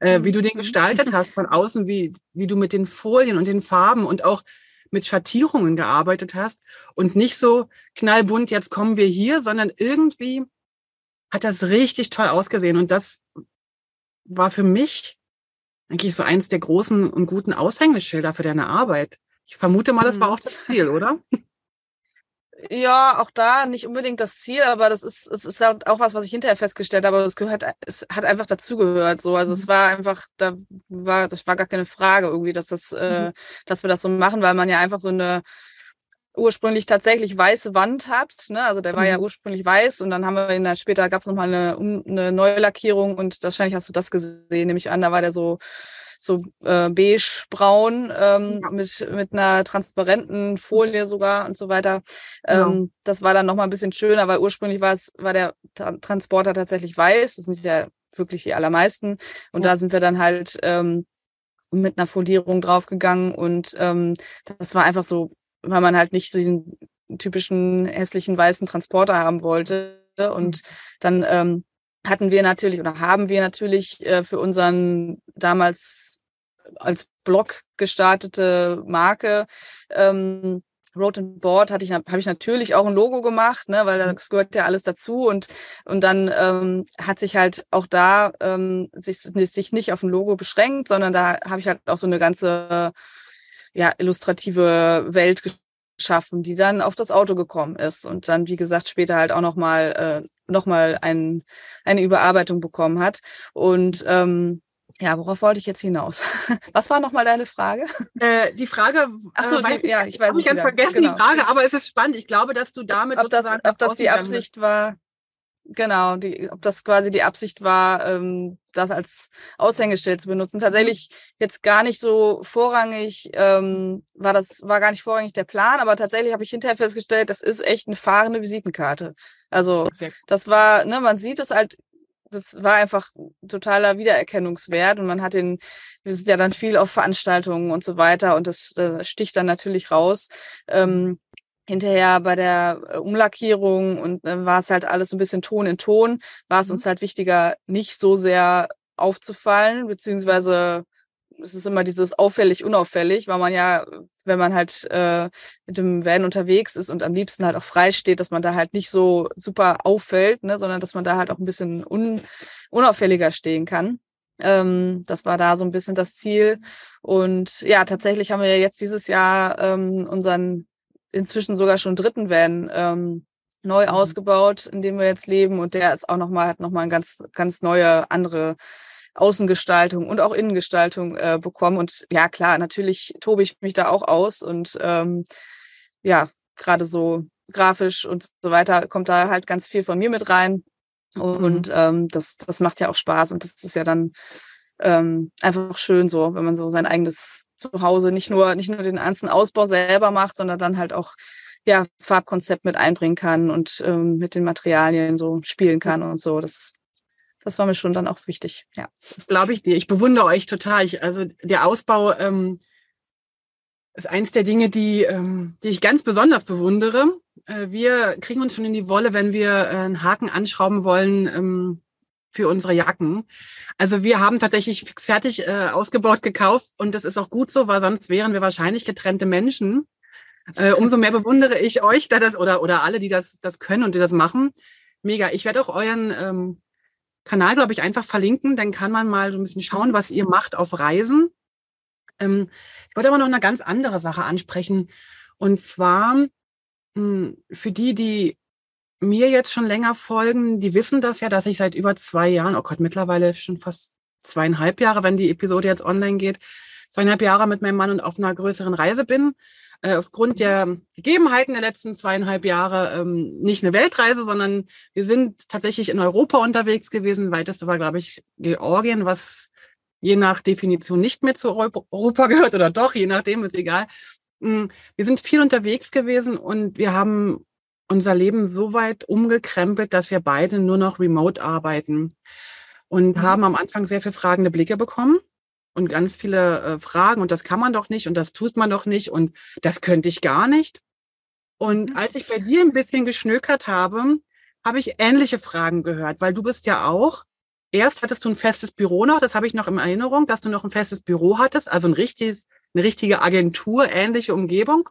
Speaker 2: äh, wie du den mhm. gestaltet hast von außen, wie, wie du mit den Folien und den Farben und auch mit Schattierungen gearbeitet hast und nicht so knallbunt, jetzt kommen wir hier, sondern irgendwie hat das richtig toll ausgesehen. Und das war für mich eigentlich so eins der großen und guten Aushängeschilder für deine Arbeit. Ich vermute mal, das war mhm. auch das Ziel, oder?
Speaker 1: Ja, auch da nicht unbedingt das Ziel, aber das ist, es ist halt auch was, was ich hinterher festgestellt habe. Es gehört, es hat einfach dazugehört. So, also mhm. es war einfach, da war, das war gar keine Frage irgendwie, dass das, äh, mhm. dass wir das so machen, weil man ja einfach so eine ursprünglich tatsächlich weiße Wand hat. Ne? Also der war mhm. ja ursprünglich weiß und dann haben wir ihn dann später gab es nochmal eine, eine Neulackierung und wahrscheinlich hast du das gesehen, nehme ich an, da war der so so äh, beige-braun ähm, ja. mit, mit einer transparenten Folie sogar und so weiter. Genau. Ähm, das war dann nochmal ein bisschen schöner, weil ursprünglich war es, war der Tra Transporter tatsächlich weiß. Das sind ja wirklich die allermeisten. Und ja. da sind wir dann halt ähm, mit einer Folierung draufgegangen und ähm, das war einfach so, weil man halt nicht diesen typischen hässlichen weißen Transporter haben wollte. Und mhm. dann ähm, hatten wir natürlich oder haben wir natürlich äh, für unseren damals als Blog gestartete Marke ähm, Road and Board hatte ich habe ich natürlich auch ein Logo gemacht, ne, weil mhm. das gehört ja alles dazu und und dann ähm, hat sich halt auch da ähm, sich sich nicht auf ein Logo beschränkt, sondern da habe ich halt auch so eine ganze ja, illustrative Welt geschaffen, die dann auf das Auto gekommen ist und dann, wie gesagt, später halt auch nochmal äh, noch mal ein, eine Überarbeitung bekommen hat. Und ähm, ja, worauf wollte ich jetzt hinaus? Was war nochmal deine Frage?
Speaker 2: Äh, die Frage,
Speaker 1: Ach so,
Speaker 2: äh,
Speaker 1: die, ja, ich weiß
Speaker 2: habe ich ganz vergessen
Speaker 1: genau.
Speaker 2: die Frage, aber es ist spannend. Ich glaube, dass du damit
Speaker 1: ob das, ob das die Absicht war, Genau, die, ob das quasi die Absicht war, ähm, das als Aushängeschild zu benutzen. Tatsächlich jetzt gar nicht so vorrangig, ähm, war das, war gar nicht vorrangig der Plan, aber tatsächlich habe ich hinterher festgestellt, das ist echt eine fahrende Visitenkarte. Also das war, ne, man sieht es halt, das war einfach totaler Wiedererkennungswert und man hat den, wir sind ja dann viel auf Veranstaltungen und so weiter und das, das sticht dann natürlich raus. Ähm, hinterher bei der äh, Umlackierung und dann war es halt alles so ein bisschen Ton in Ton, war es mhm. uns halt wichtiger, nicht so sehr aufzufallen, beziehungsweise es ist immer dieses auffällig, unauffällig, weil man ja, wenn man halt äh, mit dem Van unterwegs ist und am liebsten halt auch frei steht, dass man da halt nicht so super auffällt, ne, sondern dass man da halt auch ein bisschen un unauffälliger stehen kann. Ähm, das war da so ein bisschen das Ziel. Und ja, tatsächlich haben wir ja jetzt dieses Jahr ähm, unseren inzwischen sogar schon dritten Van ähm, neu mhm. ausgebaut, in dem wir jetzt leben. Und der ist auch nochmal, hat nochmal eine ganz, ganz neue, andere Außengestaltung und auch Innengestaltung äh, bekommen. Und ja, klar, natürlich tobe ich mich da auch aus und ähm, ja, gerade so grafisch und so weiter kommt da halt ganz viel von mir mit rein. Und mhm. ähm, das, das macht ja auch Spaß und das ist ja dann ähm, einfach schön so, wenn man so sein eigenes Zuhause nicht nur, nicht nur den einzelnen Ausbau selber macht, sondern dann halt auch ja, Farbkonzept mit einbringen kann und ähm, mit den Materialien so spielen kann und so. Das, das war mir schon dann auch wichtig, ja.
Speaker 2: Das glaube ich dir. Ich bewundere euch total. Ich, also der Ausbau ähm, ist eins der Dinge, die, ähm, die ich ganz besonders bewundere. Äh, wir kriegen uns schon in die Wolle, wenn wir äh, einen Haken anschrauben wollen, ähm, für unsere Jacken. Also wir haben tatsächlich fix fertig äh, ausgebaut gekauft und das ist auch gut so, weil sonst wären wir wahrscheinlich getrennte Menschen. Äh, umso mehr bewundere ich euch, da das oder oder alle, die das das können und die das machen. Mega. Ich werde auch euren ähm, Kanal, glaube ich, einfach verlinken. Dann kann man mal so ein bisschen schauen, was ihr macht auf Reisen. Ähm, ich wollte aber noch eine ganz andere Sache ansprechen. Und zwar mh, hm, für die, die mir jetzt schon länger folgen, die wissen das ja, dass ich seit über zwei Jahren, oh Gott, mittlerweile schon fast zweieinhalb Jahre, wenn die Episode jetzt online geht, zweieinhalb Jahre mit meinem Mann und auf einer größeren Reise bin. Äh, aufgrund der Gegebenheiten der letzten zweieinhalb Jahre ähm, nicht eine Weltreise, sondern wir sind tatsächlich in Europa unterwegs gewesen. Weiteste war, glaube ich, Georgien, was je nach Definition nicht mehr zu Europa gehört oder doch, je nachdem, ist egal. Mm, wir sind viel unterwegs gewesen und wir haben unser Leben so weit umgekrempelt, dass wir beide nur noch remote arbeiten und mhm. haben am Anfang sehr viel fragende Blicke bekommen und ganz viele äh, Fragen und das kann man doch nicht und das tut man doch nicht und das könnte ich gar nicht. Und mhm. als ich bei dir ein bisschen geschnökert habe, habe ich ähnliche Fragen gehört, weil du bist ja auch, erst hattest du ein festes Büro noch, das habe ich noch in Erinnerung, dass du noch ein festes Büro hattest, also ein richtiges, eine richtige Agentur, ähnliche Umgebung.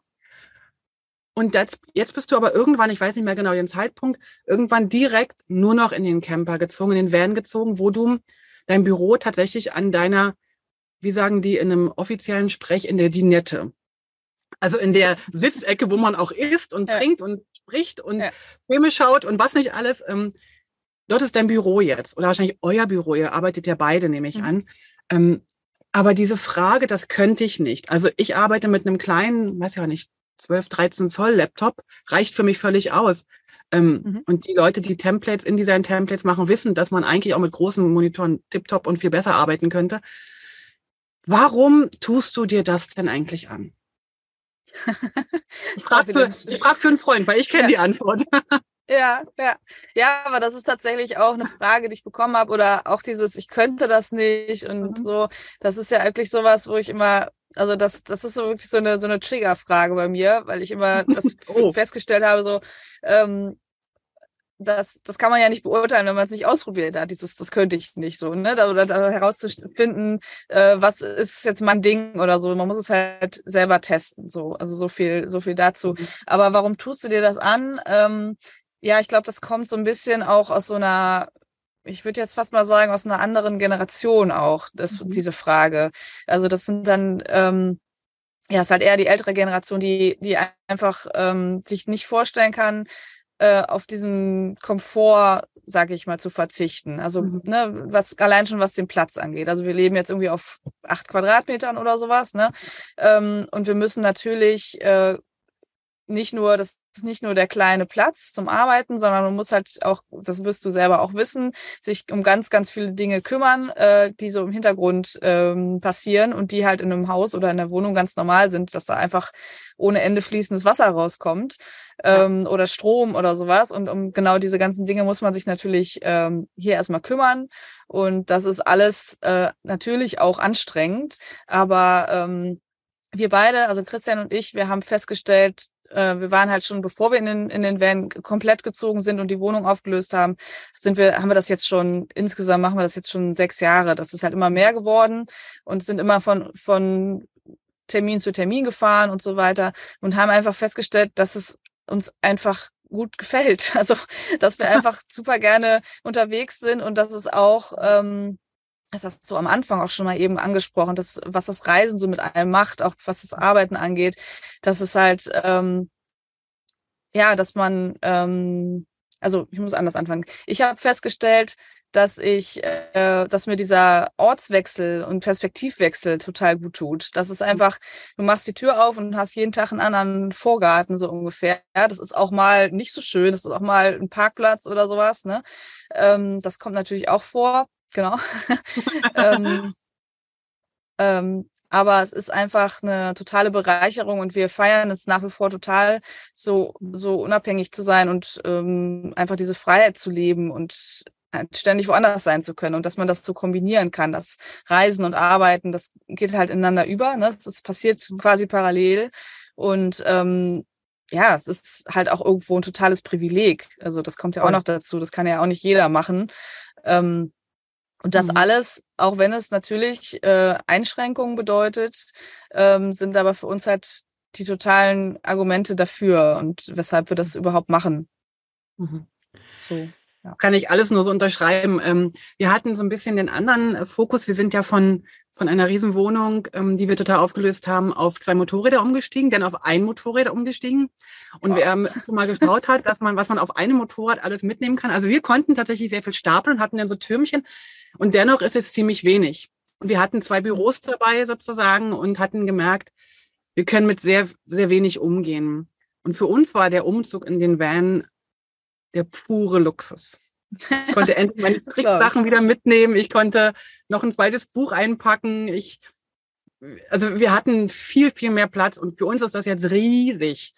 Speaker 2: Und das, jetzt bist du aber irgendwann, ich weiß nicht mehr genau den Zeitpunkt, irgendwann direkt nur noch in den Camper gezogen, in den Van gezogen, wo du dein Büro tatsächlich an deiner, wie sagen die in einem offiziellen Sprech, in der Dinette. Also in der Sitzecke, wo man auch isst und ja. trinkt und spricht und ja. Filme schaut und was nicht alles. Ähm, dort ist dein Büro jetzt oder wahrscheinlich euer Büro. Ihr arbeitet ja beide, nehme ich mhm. an. Ähm, aber diese Frage, das könnte ich nicht. Also ich arbeite mit einem kleinen, weiß ja nicht, 12, 13 Zoll Laptop reicht für mich völlig aus. Ähm, mhm. Und die Leute, die Templates, InDesign-Templates machen, wissen, dass man eigentlich auch mit großen Monitoren tiptop und viel besser arbeiten könnte. Warum tust du dir das denn eigentlich an? Ich frage für, frag für einen Freund, weil ich kenne ja. die Antwort.
Speaker 1: Ja, ja. Ja, aber das ist tatsächlich auch eine Frage, die ich bekommen habe. Oder auch dieses, ich könnte das nicht und mhm. so. Das ist ja wirklich sowas, wo ich immer also das, das ist so wirklich so eine, so eine Triggerfrage bei mir, weil ich immer das oh. festgestellt habe, so, ähm, das, das kann man ja nicht beurteilen, wenn man es nicht ausprobiert hat. Dieses, das könnte ich nicht so, ne? Da, oder da herauszufinden, äh, was ist jetzt mein Ding oder so. Man muss es halt selber testen. So, also so viel, so viel dazu. Mhm. Aber warum tust du dir das an? Ähm, ja, ich glaube, das kommt so ein bisschen auch aus so einer ich würde jetzt fast mal sagen, aus einer anderen Generation auch, das, mhm. diese Frage. Also das sind dann, ähm, ja, ist halt eher die ältere Generation, die, die einfach ähm, sich nicht vorstellen kann, äh, auf diesen Komfort, sage ich mal, zu verzichten. Also, mhm. ne, was allein schon was den Platz angeht. Also wir leben jetzt irgendwie auf acht Quadratmetern oder sowas, ne? Ähm, und wir müssen natürlich äh, nicht nur, das ist nicht nur der kleine Platz zum Arbeiten, sondern man muss halt auch, das wirst du selber auch wissen, sich um ganz, ganz viele Dinge kümmern, äh, die so im Hintergrund ähm, passieren und die halt in einem Haus oder in der Wohnung ganz normal sind, dass da einfach ohne Ende fließendes Wasser rauskommt ähm, ja. oder Strom oder sowas. Und um genau diese ganzen Dinge muss man sich natürlich ähm, hier erstmal kümmern. Und das ist alles äh, natürlich auch anstrengend, aber ähm, wir beide, also Christian und ich, wir haben festgestellt, äh, wir waren halt schon, bevor wir in den, in den Van komplett gezogen sind und die Wohnung aufgelöst haben, sind wir, haben wir das jetzt schon, insgesamt machen wir das jetzt schon sechs Jahre. Das ist halt immer mehr geworden und sind immer von, von Termin zu Termin gefahren und so weiter und haben einfach festgestellt, dass es uns einfach gut gefällt. Also, dass wir einfach super gerne unterwegs sind und dass es auch, ähm, das hast du am Anfang auch schon mal eben angesprochen, dass, was das Reisen so mit einem macht, auch was das Arbeiten angeht, dass es halt, ähm, ja, dass man, ähm, also ich muss anders anfangen. Ich habe festgestellt, dass ich, äh, dass mir dieser Ortswechsel und Perspektivwechsel total gut tut. Das ist einfach, du machst die Tür auf und hast jeden Tag einen anderen Vorgarten so ungefähr. Ja, das ist auch mal nicht so schön, das ist auch mal ein Parkplatz oder sowas. Ne, ähm, das kommt natürlich auch vor genau. ähm, ähm, aber es ist einfach eine totale Bereicherung und wir feiern es nach wie vor total, so, so unabhängig zu sein und ähm, einfach diese Freiheit zu leben und halt ständig woanders sein zu können und dass man das so kombinieren kann, das Reisen und Arbeiten, das geht halt ineinander über, ne? das passiert quasi parallel und ähm, ja, es ist halt auch irgendwo ein totales Privileg. Also das kommt ja auch noch dazu. Das kann ja auch nicht jeder machen. Ähm, und das mhm. alles, auch wenn es natürlich äh, Einschränkungen bedeutet, ähm, sind aber für uns halt die totalen Argumente dafür und weshalb wir das überhaupt machen.
Speaker 2: Mhm. So. Ja. Kann ich alles nur so unterschreiben. Ähm, wir hatten so ein bisschen den anderen äh, Fokus. Wir sind ja von, von einer Riesenwohnung, ähm, die wir total aufgelöst haben, auf zwei Motorräder umgestiegen, dann auf ein Motorrad umgestiegen. Und wow. wer schon mal geschaut hat, dass man, was man auf einem Motorrad alles mitnehmen kann. Also wir konnten tatsächlich sehr viel stapeln und hatten dann so Türmchen. Und dennoch ist es ziemlich wenig. Und wir hatten zwei Büros dabei sozusagen und hatten gemerkt, wir können mit sehr, sehr wenig umgehen. Und für uns war der Umzug in den Van der pure Luxus. Ich konnte endlich meine Tricksachen wieder mitnehmen. Ich konnte noch ein zweites Buch einpacken. Ich, also wir hatten viel, viel mehr Platz und für uns ist das jetzt riesig.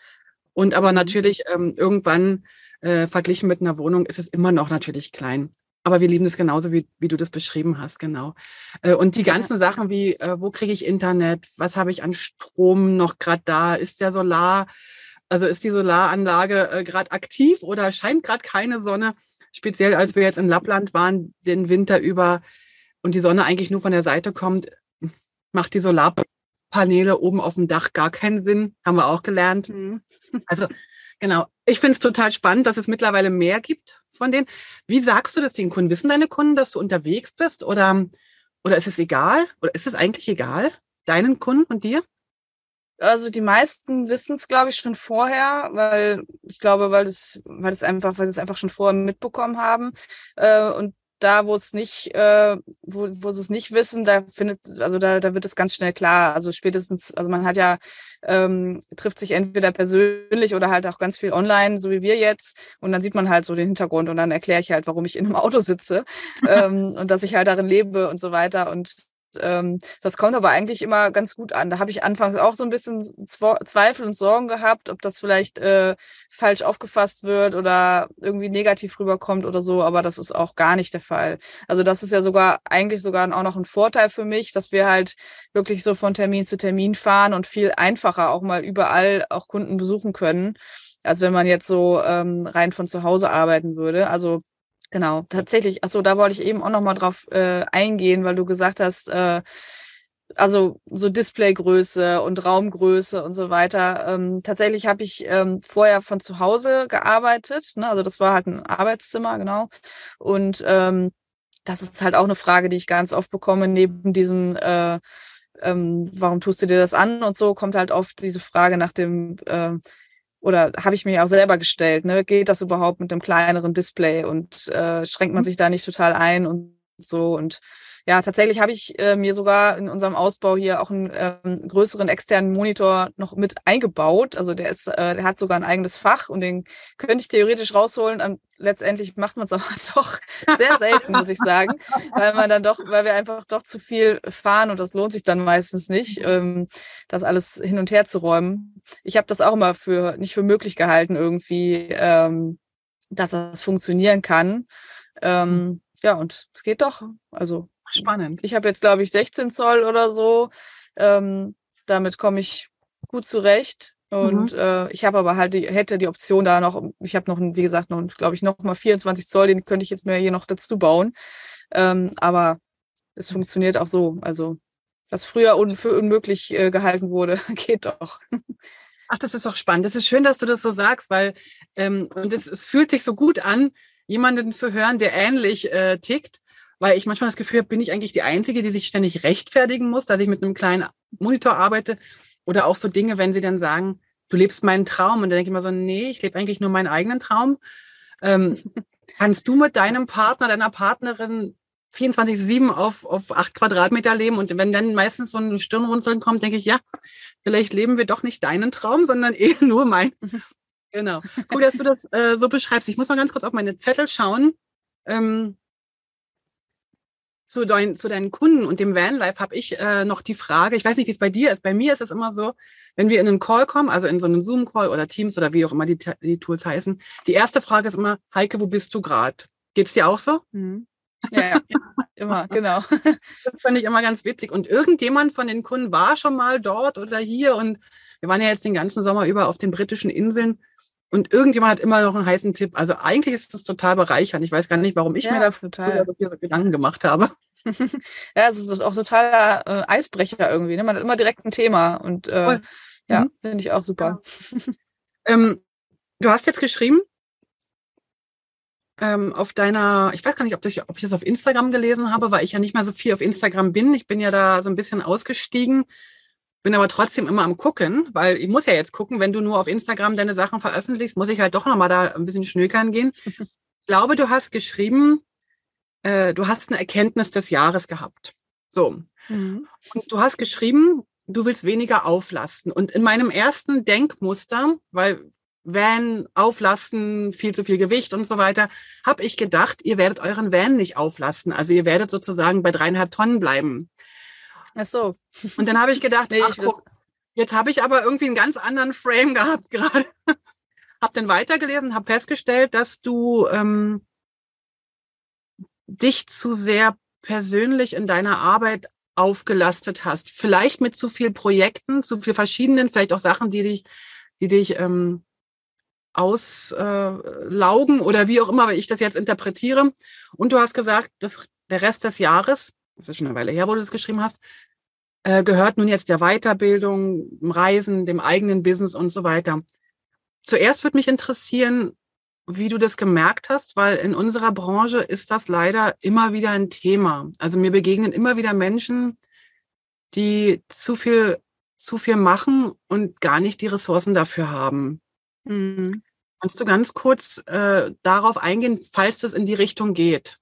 Speaker 2: Und aber mhm. natürlich ähm, irgendwann äh, verglichen mit einer Wohnung ist es immer noch natürlich klein. Aber wir lieben es genauso, wie, wie du das beschrieben hast, genau. Äh, und die ganzen ja. Sachen wie, äh, wo kriege ich Internet, was habe ich an Strom noch gerade da, ist der Solar, also ist die Solaranlage äh, gerade aktiv oder scheint gerade keine Sonne? Speziell als wir jetzt in Lappland waren, den Winter über und die Sonne eigentlich nur von der Seite kommt, macht die Solarpaneele oben auf dem Dach gar keinen Sinn. Haben wir auch gelernt. Mhm. Also genau. Ich finde es total spannend, dass es mittlerweile mehr gibt von denen. Wie sagst du das den Kunden? Wissen deine Kunden, dass du unterwegs bist oder, oder ist es egal? Oder ist es eigentlich egal? Deinen Kunden und dir?
Speaker 1: Also die meisten wissen es, glaube ich, schon vorher, weil ich glaube, weil das, weil das einfach, weil sie es einfach schon vorher mitbekommen haben. Äh, und da, wo es nicht, äh, wo, wo sie es nicht wissen, da findet, also da, da wird es ganz schnell klar. Also spätestens, also man hat ja, ähm, trifft sich entweder persönlich oder halt auch ganz viel online, so wie wir jetzt. Und dann sieht man halt so den Hintergrund und dann erkläre ich halt, warum ich in einem Auto sitze ähm, und dass ich halt darin lebe und so weiter. Und ähm, das kommt aber eigentlich immer ganz gut an. Da habe ich anfangs auch so ein bisschen Zweifel und Sorgen gehabt, ob das vielleicht äh, falsch aufgefasst wird oder irgendwie negativ rüberkommt oder so, aber das ist auch gar nicht der Fall. Also das ist ja sogar eigentlich sogar auch noch ein Vorteil für mich, dass wir halt wirklich so von Termin zu Termin fahren und viel einfacher auch mal überall auch Kunden besuchen können, als wenn man jetzt so ähm, rein von zu Hause arbeiten würde. Also Genau, tatsächlich. Achso, da wollte ich eben auch noch mal drauf äh, eingehen, weil du gesagt hast, äh, also so Displaygröße und Raumgröße und so weiter. Ähm, tatsächlich habe ich ähm, vorher von zu Hause gearbeitet. Ne? Also das war halt ein Arbeitszimmer, genau. Und ähm, das ist halt auch eine Frage, die ich ganz oft bekomme, neben diesem äh, ähm, warum tust du dir das an und so kommt halt oft diese Frage nach dem äh, oder habe ich mir auch selber gestellt, ne? Geht das überhaupt mit einem kleineren Display und äh, schränkt man mhm. sich da nicht total ein und so und ja, tatsächlich habe ich äh, mir sogar in unserem Ausbau hier auch einen ähm, größeren externen Monitor noch mit eingebaut. Also der ist, äh, der hat sogar ein eigenes Fach und den könnte ich theoretisch rausholen. Und letztendlich macht man es aber doch sehr selten, muss ich sagen, weil man dann doch, weil wir einfach doch zu viel fahren und das lohnt sich dann meistens nicht, ähm, das alles hin und her zu räumen. Ich habe das auch immer für nicht für möglich gehalten irgendwie, ähm, dass das funktionieren kann. Ähm, ja, und es geht doch. Also Spannend. Ich habe jetzt, glaube ich, 16 Zoll oder so. Ähm, damit komme ich gut zurecht. Und mhm. äh, ich habe aber halt die, hätte die Option da noch, ich habe noch, wie gesagt, noch, glaube ich, noch mal 24 Zoll, den könnte ich jetzt mir hier noch dazu bauen. Ähm, aber es funktioniert auch so. Also was früher un für unmöglich äh, gehalten wurde, geht doch.
Speaker 2: Ach, das ist doch spannend. Das ist schön, dass du das so sagst, weil ähm, und es, es fühlt sich so gut an, jemanden zu hören, der ähnlich äh, tickt weil ich manchmal das Gefühl habe, bin ich eigentlich die Einzige, die sich ständig rechtfertigen muss, dass ich mit einem kleinen Monitor arbeite oder auch so Dinge, wenn sie dann sagen, du lebst meinen Traum und dann denke ich immer so, nee, ich lebe eigentlich nur meinen eigenen Traum. Ähm, kannst du mit deinem Partner, deiner Partnerin 24-7 auf, auf acht Quadratmeter leben und wenn dann meistens so ein Stirnrunzeln kommt, denke ich, ja, vielleicht leben wir doch nicht deinen Traum, sondern eher nur mein. Genau. Cool, dass du das äh, so beschreibst. Ich muss mal ganz kurz auf meine Zettel schauen. Ähm, zu, dein, zu deinen Kunden und dem Vanlife habe ich äh, noch die Frage, ich weiß nicht, wie es bei dir ist, bei mir ist es immer so, wenn wir in einen Call kommen, also in so einen Zoom-Call oder Teams oder wie auch immer die, die Tools heißen, die erste Frage ist immer, Heike, wo bist du gerade? Geht es dir auch so? Mhm.
Speaker 1: Ja, ja, immer, genau.
Speaker 2: Das fand ich immer ganz witzig. Und irgendjemand von den Kunden war schon mal dort oder hier und wir waren ja jetzt den ganzen Sommer über auf den britischen Inseln und irgendjemand hat immer noch einen heißen Tipp. Also eigentlich ist das total bereichernd. Ich weiß gar nicht, warum ich ja, mir dafür so Gedanken gemacht habe.
Speaker 1: ja, es ist auch totaler äh, Eisbrecher irgendwie. Ne? Man hat immer direkt ein Thema und äh, ja, mhm. finde ich auch super.
Speaker 2: ähm, du hast jetzt geschrieben, ähm, auf deiner, ich weiß gar nicht, ob, das, ob ich das auf Instagram gelesen habe, weil ich ja nicht mehr so viel auf Instagram bin. Ich bin ja da so ein bisschen ausgestiegen bin aber trotzdem immer am gucken, weil ich muss ja jetzt gucken, wenn du nur auf Instagram deine Sachen veröffentlichst, muss ich halt doch nochmal da ein bisschen schnökern gehen. Ich glaube, du hast geschrieben, äh, du hast eine Erkenntnis des Jahres gehabt. So. Mhm. Und du hast geschrieben, du willst weniger auflasten. Und in meinem ersten Denkmuster, weil Van auflasten, viel zu viel Gewicht und so weiter, habe ich gedacht, ihr werdet euren Van nicht auflasten. Also ihr werdet sozusagen bei dreieinhalb Tonnen bleiben.
Speaker 1: Ach so.
Speaker 2: Und dann habe ich gedacht, nee, ach, ich guck, jetzt habe ich aber irgendwie einen ganz anderen Frame gehabt gerade. habe dann weitergelesen, habe festgestellt, dass du ähm, dich zu sehr persönlich in deiner Arbeit aufgelastet hast. Vielleicht mit zu viel Projekten, zu viel verschiedenen, vielleicht auch Sachen, die dich, die dich ähm, auslaugen äh, oder wie auch immer, wie ich das jetzt interpretiere. Und du hast gesagt, dass der Rest des Jahres das ist schon eine Weile her, wo du das geschrieben hast, äh, gehört nun jetzt der Weiterbildung, dem Reisen, dem eigenen Business und so weiter. Zuerst würde mich interessieren, wie du das gemerkt hast, weil in unserer Branche ist das leider immer wieder ein Thema. Also mir begegnen immer wieder Menschen, die zu viel, zu viel machen und gar nicht die Ressourcen dafür haben. Mhm. Kannst du ganz kurz äh, darauf eingehen, falls das in die Richtung geht?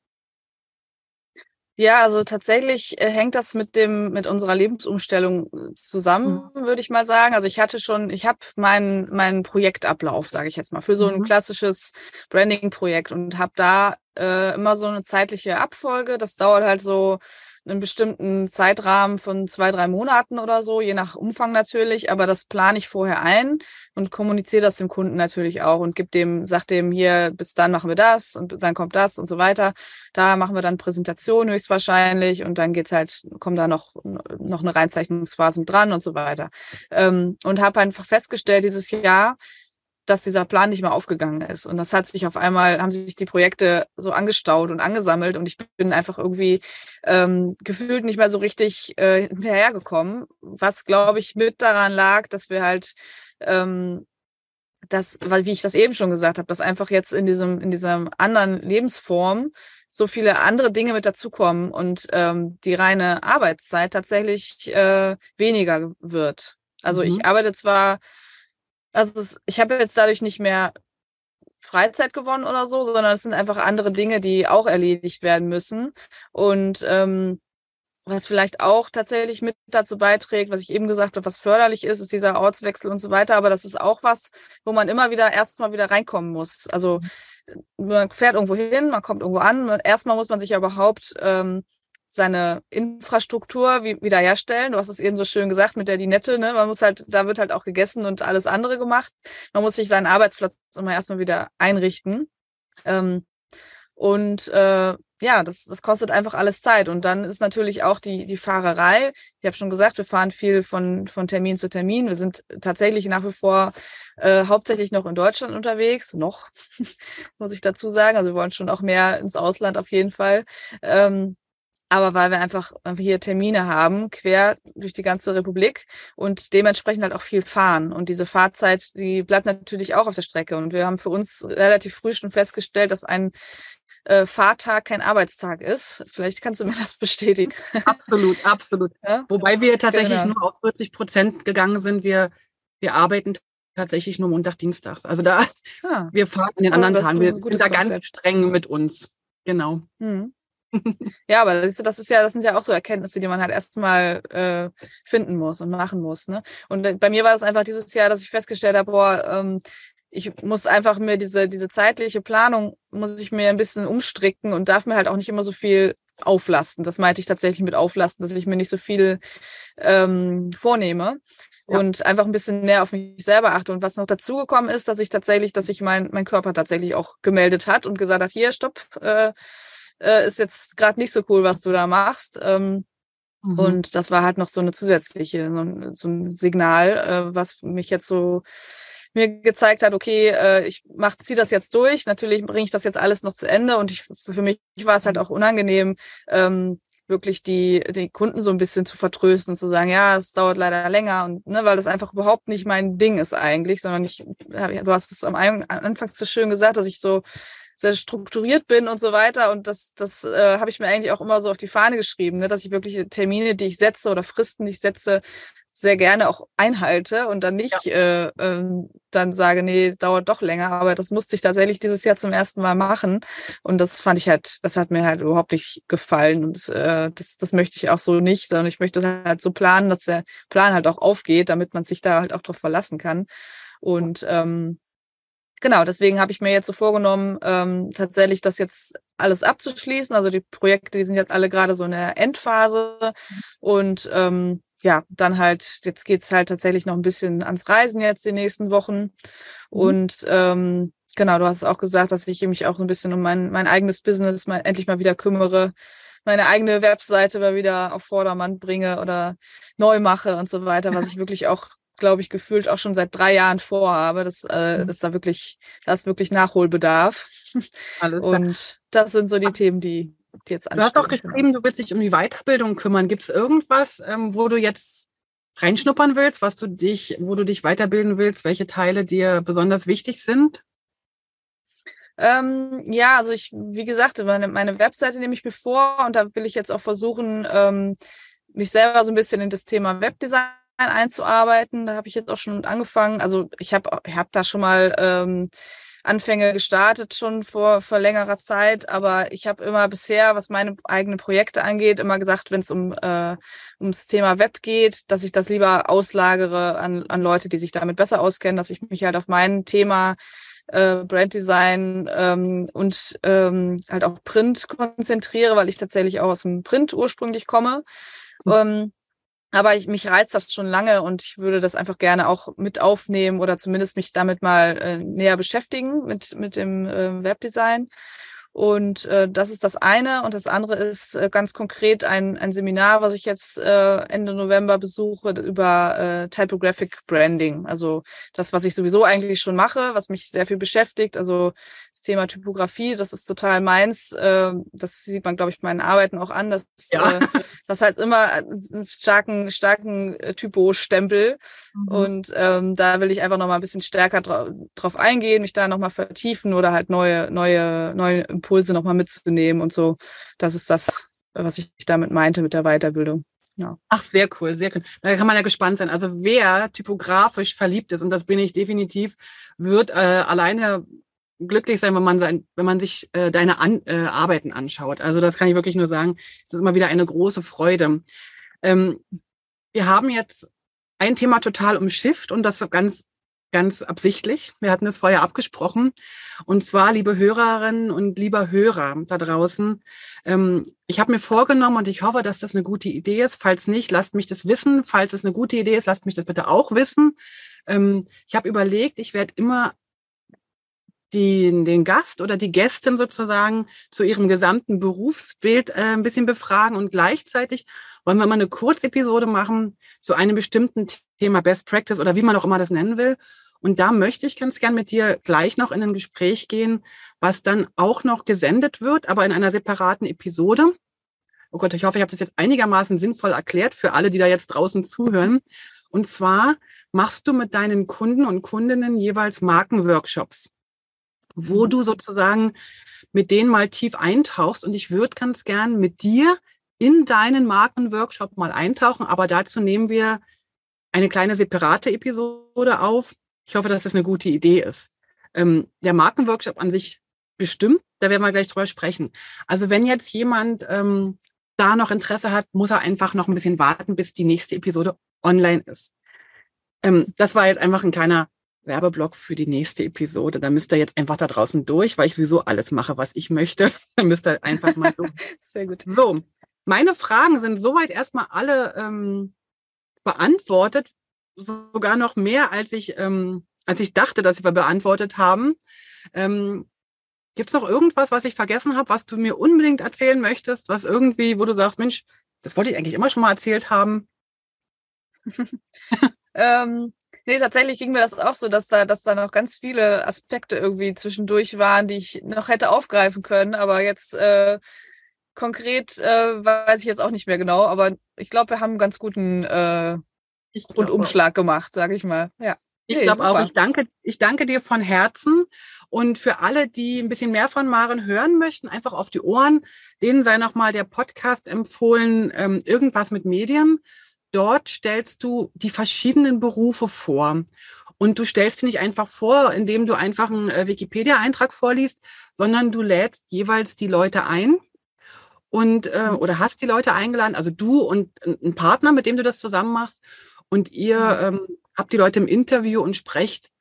Speaker 1: Ja, also tatsächlich äh, hängt das mit dem mit unserer Lebensumstellung äh, zusammen, mhm. würde ich mal sagen. Also ich hatte schon, ich habe meinen meinen Projektablauf, sage ich jetzt mal, für so ein mhm. klassisches Branding-Projekt und habe da äh, immer so eine zeitliche Abfolge. Das dauert halt so einen bestimmten Zeitrahmen von zwei, drei Monaten oder so, je nach Umfang natürlich, aber das plane ich vorher ein und kommuniziere das dem Kunden natürlich auch und gebe dem, sag dem hier, bis dann machen wir das und dann kommt das und so weiter. Da machen wir dann Präsentation höchstwahrscheinlich und dann geht's halt, kommt da noch, noch eine Reinzeichnungsphase dran und so weiter. Ähm, und habe einfach festgestellt dieses Jahr, dass dieser Plan nicht mehr aufgegangen ist. Und das hat sich auf einmal, haben sich die Projekte so angestaut und angesammelt und ich bin einfach irgendwie ähm, gefühlt nicht mehr so richtig äh, hinterhergekommen, was, glaube ich, mit daran lag, dass wir halt ähm, das, weil wie ich das eben schon gesagt habe, dass einfach jetzt in diesem in dieser anderen Lebensform so viele andere Dinge mit dazukommen und ähm, die reine Arbeitszeit tatsächlich äh, weniger wird. Also mhm. ich arbeite zwar, also es, ich habe jetzt dadurch nicht mehr Freizeit gewonnen oder so, sondern es sind einfach andere Dinge, die auch erledigt werden müssen. Und ähm, was vielleicht auch tatsächlich mit dazu beiträgt, was ich eben gesagt habe, was förderlich ist, ist dieser Ortswechsel und so weiter. Aber das ist auch was, wo man immer wieder erstmal wieder reinkommen muss. Also man fährt irgendwo hin, man kommt irgendwo an. Erstmal muss man sich ja überhaupt ähm, seine Infrastruktur wie, wiederherstellen. Du hast es eben so schön gesagt mit der Dinette, ne? Man muss halt, da wird halt auch gegessen und alles andere gemacht. Man muss sich seinen Arbeitsplatz immer erstmal wieder einrichten. Ähm, und äh, ja, das, das kostet einfach alles Zeit. Und dann ist natürlich auch die, die Fahrerei. Ich habe schon gesagt, wir fahren viel von, von Termin zu Termin. Wir sind tatsächlich nach wie vor äh, hauptsächlich noch in Deutschland unterwegs. Noch, muss ich dazu sagen. Also wir wollen schon auch mehr ins Ausland auf jeden Fall. Ähm, aber weil wir einfach hier Termine haben, quer durch die ganze Republik und dementsprechend halt auch viel fahren. Und diese Fahrzeit, die bleibt natürlich auch auf der Strecke. Und wir haben für uns relativ früh schon festgestellt, dass ein äh, Fahrtag kein Arbeitstag ist. Vielleicht kannst du mir das bestätigen.
Speaker 2: Absolut, absolut. Ja? Wobei wir tatsächlich genau. nur auf 40 Prozent gegangen sind. Wir, wir arbeiten tatsächlich nur Montag, Dienstags. Also da, ah. wir fahren in den anderen Tagen. Wir sind da ganz streng mit uns. Genau. Hm.
Speaker 1: ja, aber das, ist ja, das sind ja auch so Erkenntnisse, die man halt erstmal äh, finden muss und machen muss. Ne? Und äh, bei mir war es einfach dieses Jahr, dass ich festgestellt habe, boah, ähm, ich muss einfach mir diese, diese zeitliche Planung, muss ich mir ein bisschen umstricken und darf mir halt auch nicht immer so viel auflasten. Das meinte ich tatsächlich mit auflasten, dass ich mir nicht so viel ähm, vornehme ja. und einfach ein bisschen mehr auf mich selber achte. Und was noch dazugekommen ist, dass ich tatsächlich, dass sich mein, mein Körper tatsächlich auch gemeldet hat und gesagt hat, hier, stopp, äh, äh, ist jetzt gerade nicht so cool, was du da machst. Ähm, mhm. Und das war halt noch so eine zusätzliche, so, so ein Signal, äh, was mich jetzt so mir gezeigt hat, okay, äh, ich mach, zieh das jetzt durch. Natürlich bringe ich das jetzt alles noch zu Ende und ich, für mich war es halt auch unangenehm, ähm, wirklich die, die Kunden so ein bisschen zu vertrösten und zu sagen, ja, es dauert leider länger und ne, weil das einfach überhaupt nicht mein Ding ist eigentlich, sondern ich, du hast es am Anfang so schön gesagt, dass ich so sehr strukturiert bin und so weiter. Und das, das äh, habe ich mir eigentlich auch immer so auf die Fahne geschrieben, ne? dass ich wirklich Termine, die ich setze oder Fristen, die ich setze, sehr gerne auch einhalte und dann nicht ja. äh, äh, dann sage, nee, dauert doch länger. Aber das musste ich tatsächlich dieses Jahr zum ersten Mal machen. Und das fand ich halt, das hat mir halt überhaupt nicht gefallen. Und äh, das, das möchte ich auch so nicht, sondern ich möchte das halt so planen, dass der Plan halt auch aufgeht, damit man sich da halt auch drauf verlassen kann. Und ähm, genau, deswegen habe ich mir jetzt so vorgenommen, ähm, tatsächlich das jetzt alles abzuschließen. Also die Projekte, die sind jetzt alle gerade so in der Endphase. Und ähm, ja, dann halt, jetzt geht's halt tatsächlich noch ein bisschen ans Reisen jetzt die nächsten Wochen. Mhm. Und ähm, genau, du hast auch gesagt, dass ich mich auch ein bisschen um mein, mein eigenes Business mal endlich mal wieder kümmere, meine eigene Webseite mal wieder auf Vordermann bringe oder neu mache und so weiter, was ich wirklich auch, glaube ich, gefühlt auch schon seit drei Jahren vorhabe. Das äh, mhm. ist da wirklich, da ist wirklich Nachholbedarf. Alles und das sind so die Themen, die
Speaker 2: jetzt Du hast auch geschrieben, du willst dich um die Weiterbildung kümmern. Gibt es irgendwas, ähm, wo du jetzt reinschnuppern willst, was du dich, wo du dich weiterbilden willst, welche Teile dir besonders wichtig sind?
Speaker 1: Ähm, ja, also ich, wie gesagt, meine, meine Webseite nehme ich mir vor und da will ich jetzt auch versuchen, ähm, mich selber so ein bisschen in das Thema Webdesign einzuarbeiten. Da habe ich jetzt auch schon angefangen. Also ich habe ich hab da schon mal ähm, Anfänge gestartet schon vor, vor längerer Zeit, aber ich habe immer bisher, was meine eigenen Projekte angeht, immer gesagt, wenn es um äh, ums Thema Web geht, dass ich das lieber auslagere an, an Leute, die sich damit besser auskennen, dass ich mich halt auf mein Thema äh, Branddesign ähm, und ähm, halt auch Print konzentriere, weil ich tatsächlich auch aus dem Print ursprünglich komme. Mhm. Ähm, aber ich, mich reizt das schon lange und ich würde das einfach gerne auch mit aufnehmen oder zumindest mich damit mal äh, näher beschäftigen mit, mit dem äh, Webdesign. Und äh, das ist das eine. Und das andere ist äh, ganz konkret ein, ein Seminar, was ich jetzt äh, Ende November besuche über äh, Typographic Branding. Also das, was ich sowieso eigentlich schon mache, was mich sehr viel beschäftigt. Also das Thema Typografie, das ist total meins. Äh, das sieht man, glaube ich, meinen Arbeiten auch an. Das, ja. äh, das heißt immer einen starken, starken äh, Typo-Stempel. Mhm. Und ähm, da will ich einfach noch mal ein bisschen stärker dra drauf eingehen, mich da noch mal vertiefen oder halt neue, neue, neue Impulse noch mal mitzunehmen und so. Das ist das, was ich damit meinte mit der Weiterbildung.
Speaker 2: Ja. Ach, sehr cool, sehr cool. Da kann man ja gespannt sein. Also wer typografisch verliebt ist, und das bin ich definitiv, wird äh, alleine glücklich sein, wenn man sein, wenn man sich äh, deine An äh, Arbeiten anschaut. Also das kann ich wirklich nur sagen. Es ist immer wieder eine große Freude. Ähm, wir haben jetzt ein Thema total umschifft und das ganz ganz absichtlich. Wir hatten es vorher abgesprochen. Und zwar, liebe Hörerinnen und lieber Hörer da draußen, ähm, ich habe mir vorgenommen und ich hoffe, dass das eine gute Idee ist. Falls nicht, lasst mich das wissen. Falls es eine gute Idee ist, lasst mich das bitte auch wissen. Ähm, ich habe überlegt, ich werde immer die, den Gast oder die Gästin sozusagen zu ihrem gesamten Berufsbild äh, ein bisschen befragen und gleichzeitig wollen wir mal eine Kurzepisode machen zu einem bestimmten Thema Best Practice oder wie man auch immer das nennen will. Und da möchte ich ganz gern mit dir gleich noch in ein Gespräch gehen, was dann auch noch gesendet wird, aber in einer separaten Episode. Oh Gott, ich hoffe, ich habe das jetzt einigermaßen sinnvoll erklärt für alle, die da jetzt draußen zuhören. Und zwar machst du mit deinen Kunden und Kundinnen jeweils Markenworkshops, wo mhm. du sozusagen mit denen mal tief eintauchst. Und ich würde ganz gern mit dir in deinen Markenworkshop mal eintauchen, aber dazu nehmen wir eine kleine separate Episode auf, ich hoffe, dass das eine gute Idee ist. Ähm, der Markenworkshop an sich bestimmt, da werden wir gleich drüber sprechen. Also wenn jetzt jemand ähm, da noch Interesse hat, muss er einfach noch ein bisschen warten, bis die nächste Episode online ist. Ähm, das war jetzt einfach ein kleiner Werbeblock für die nächste Episode. Da müsst ihr jetzt einfach da draußen durch, weil ich sowieso alles mache, was ich möchte. da müsst ihr einfach mal durch.
Speaker 1: Sehr gut.
Speaker 2: So, meine Fragen sind soweit erstmal alle ähm, beantwortet sogar noch mehr, als ich, ähm, als ich dachte, dass wir beantwortet haben. Ähm, Gibt es noch irgendwas, was ich vergessen habe, was du mir unbedingt erzählen möchtest, was irgendwie, wo du sagst, Mensch, das wollte ich eigentlich immer schon mal erzählt haben?
Speaker 1: ähm, nee, tatsächlich ging mir das auch so, dass da, dass da noch ganz viele Aspekte irgendwie zwischendurch waren, die ich noch hätte aufgreifen können, aber jetzt äh, konkret äh, weiß ich jetzt auch nicht mehr genau, aber ich glaube, wir haben einen ganz guten äh, und Umschlag gemacht, sage ich mal. Ja.
Speaker 2: Ich nee, glaube auch, ich danke, ich danke dir von Herzen. Und für alle, die ein bisschen mehr von Maren hören möchten, einfach auf die Ohren, denen sei nochmal der Podcast empfohlen, ähm, irgendwas mit Medien. Dort stellst du die verschiedenen Berufe vor. Und du stellst sie nicht einfach vor, indem du einfach einen äh, Wikipedia-Eintrag vorliest, sondern du lädst jeweils die Leute ein und äh, oder hast die Leute eingeladen, also du und ein Partner, mit dem du das zusammen machst und ihr mhm. ähm, habt die Leute im Interview und sprecht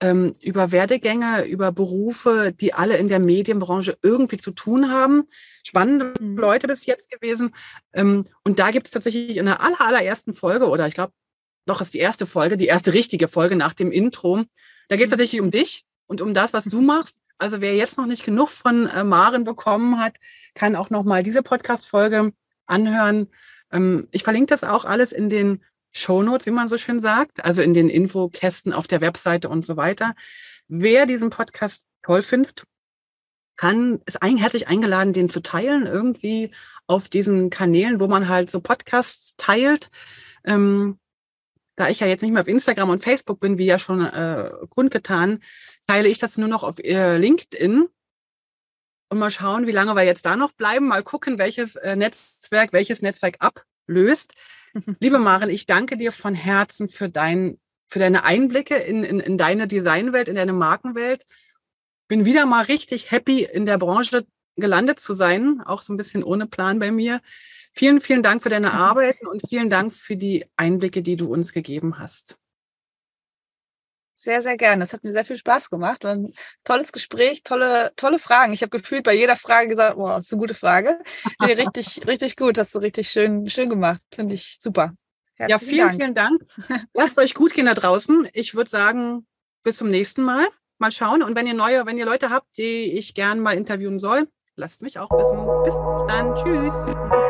Speaker 2: ähm, über Werdegänge, über Berufe, die alle in der Medienbranche irgendwie zu tun haben. Spannende mhm. Leute bis jetzt gewesen. Ähm, und da gibt es tatsächlich in der aller, allerersten Folge, oder ich glaube, doch ist die erste Folge, die erste richtige Folge nach dem Intro. Da geht es mhm. tatsächlich um dich und um das, was du machst. Also wer jetzt noch nicht genug von äh, Maren bekommen hat, kann auch noch mal diese Podcast-Folge anhören. Ähm, ich verlinke das auch alles in den Shownotes, wie man so schön sagt, also in den Infokästen auf der Webseite und so weiter. Wer diesen Podcast toll findet, kann, ist ein, herzlich eingeladen, den zu teilen, irgendwie auf diesen Kanälen, wo man halt so Podcasts teilt. Ähm, da ich ja jetzt nicht mehr auf Instagram und Facebook bin, wie ja schon äh, kundgetan, teile ich das nur noch auf äh, LinkedIn und mal schauen, wie lange wir jetzt da noch bleiben. Mal gucken, welches äh, Netzwerk, welches Netzwerk ablöst. Liebe Maren, ich danke dir von Herzen für, dein, für deine Einblicke in, in, in deine Designwelt, in deine Markenwelt. Bin wieder mal richtig happy, in der Branche gelandet zu sein, auch so ein bisschen ohne Plan bei mir. Vielen, vielen Dank für deine Arbeit und vielen Dank für die Einblicke, die du uns gegeben hast.
Speaker 1: Sehr, sehr gerne. Das hat mir sehr viel Spaß gemacht. War ein tolles Gespräch, tolle, tolle Fragen. Ich habe gefühlt bei jeder Frage gesagt, wow, das ist eine gute Frage. Nee, richtig, richtig gut. Hast du richtig schön, schön gemacht. Finde ich super.
Speaker 2: Herzlichen ja, vielen, Dank. vielen Dank. Lasst euch gut gehen da draußen. Ich würde sagen, bis zum nächsten Mal. Mal schauen. Und wenn ihr neue, wenn ihr Leute habt, die ich gern mal interviewen soll, lasst mich auch wissen. Bis dann. Tschüss.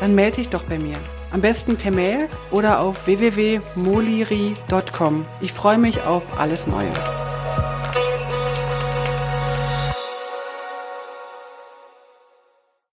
Speaker 2: dann melde dich doch bei mir. Am besten per Mail oder auf www.moliri.com. Ich freue mich auf alles Neue.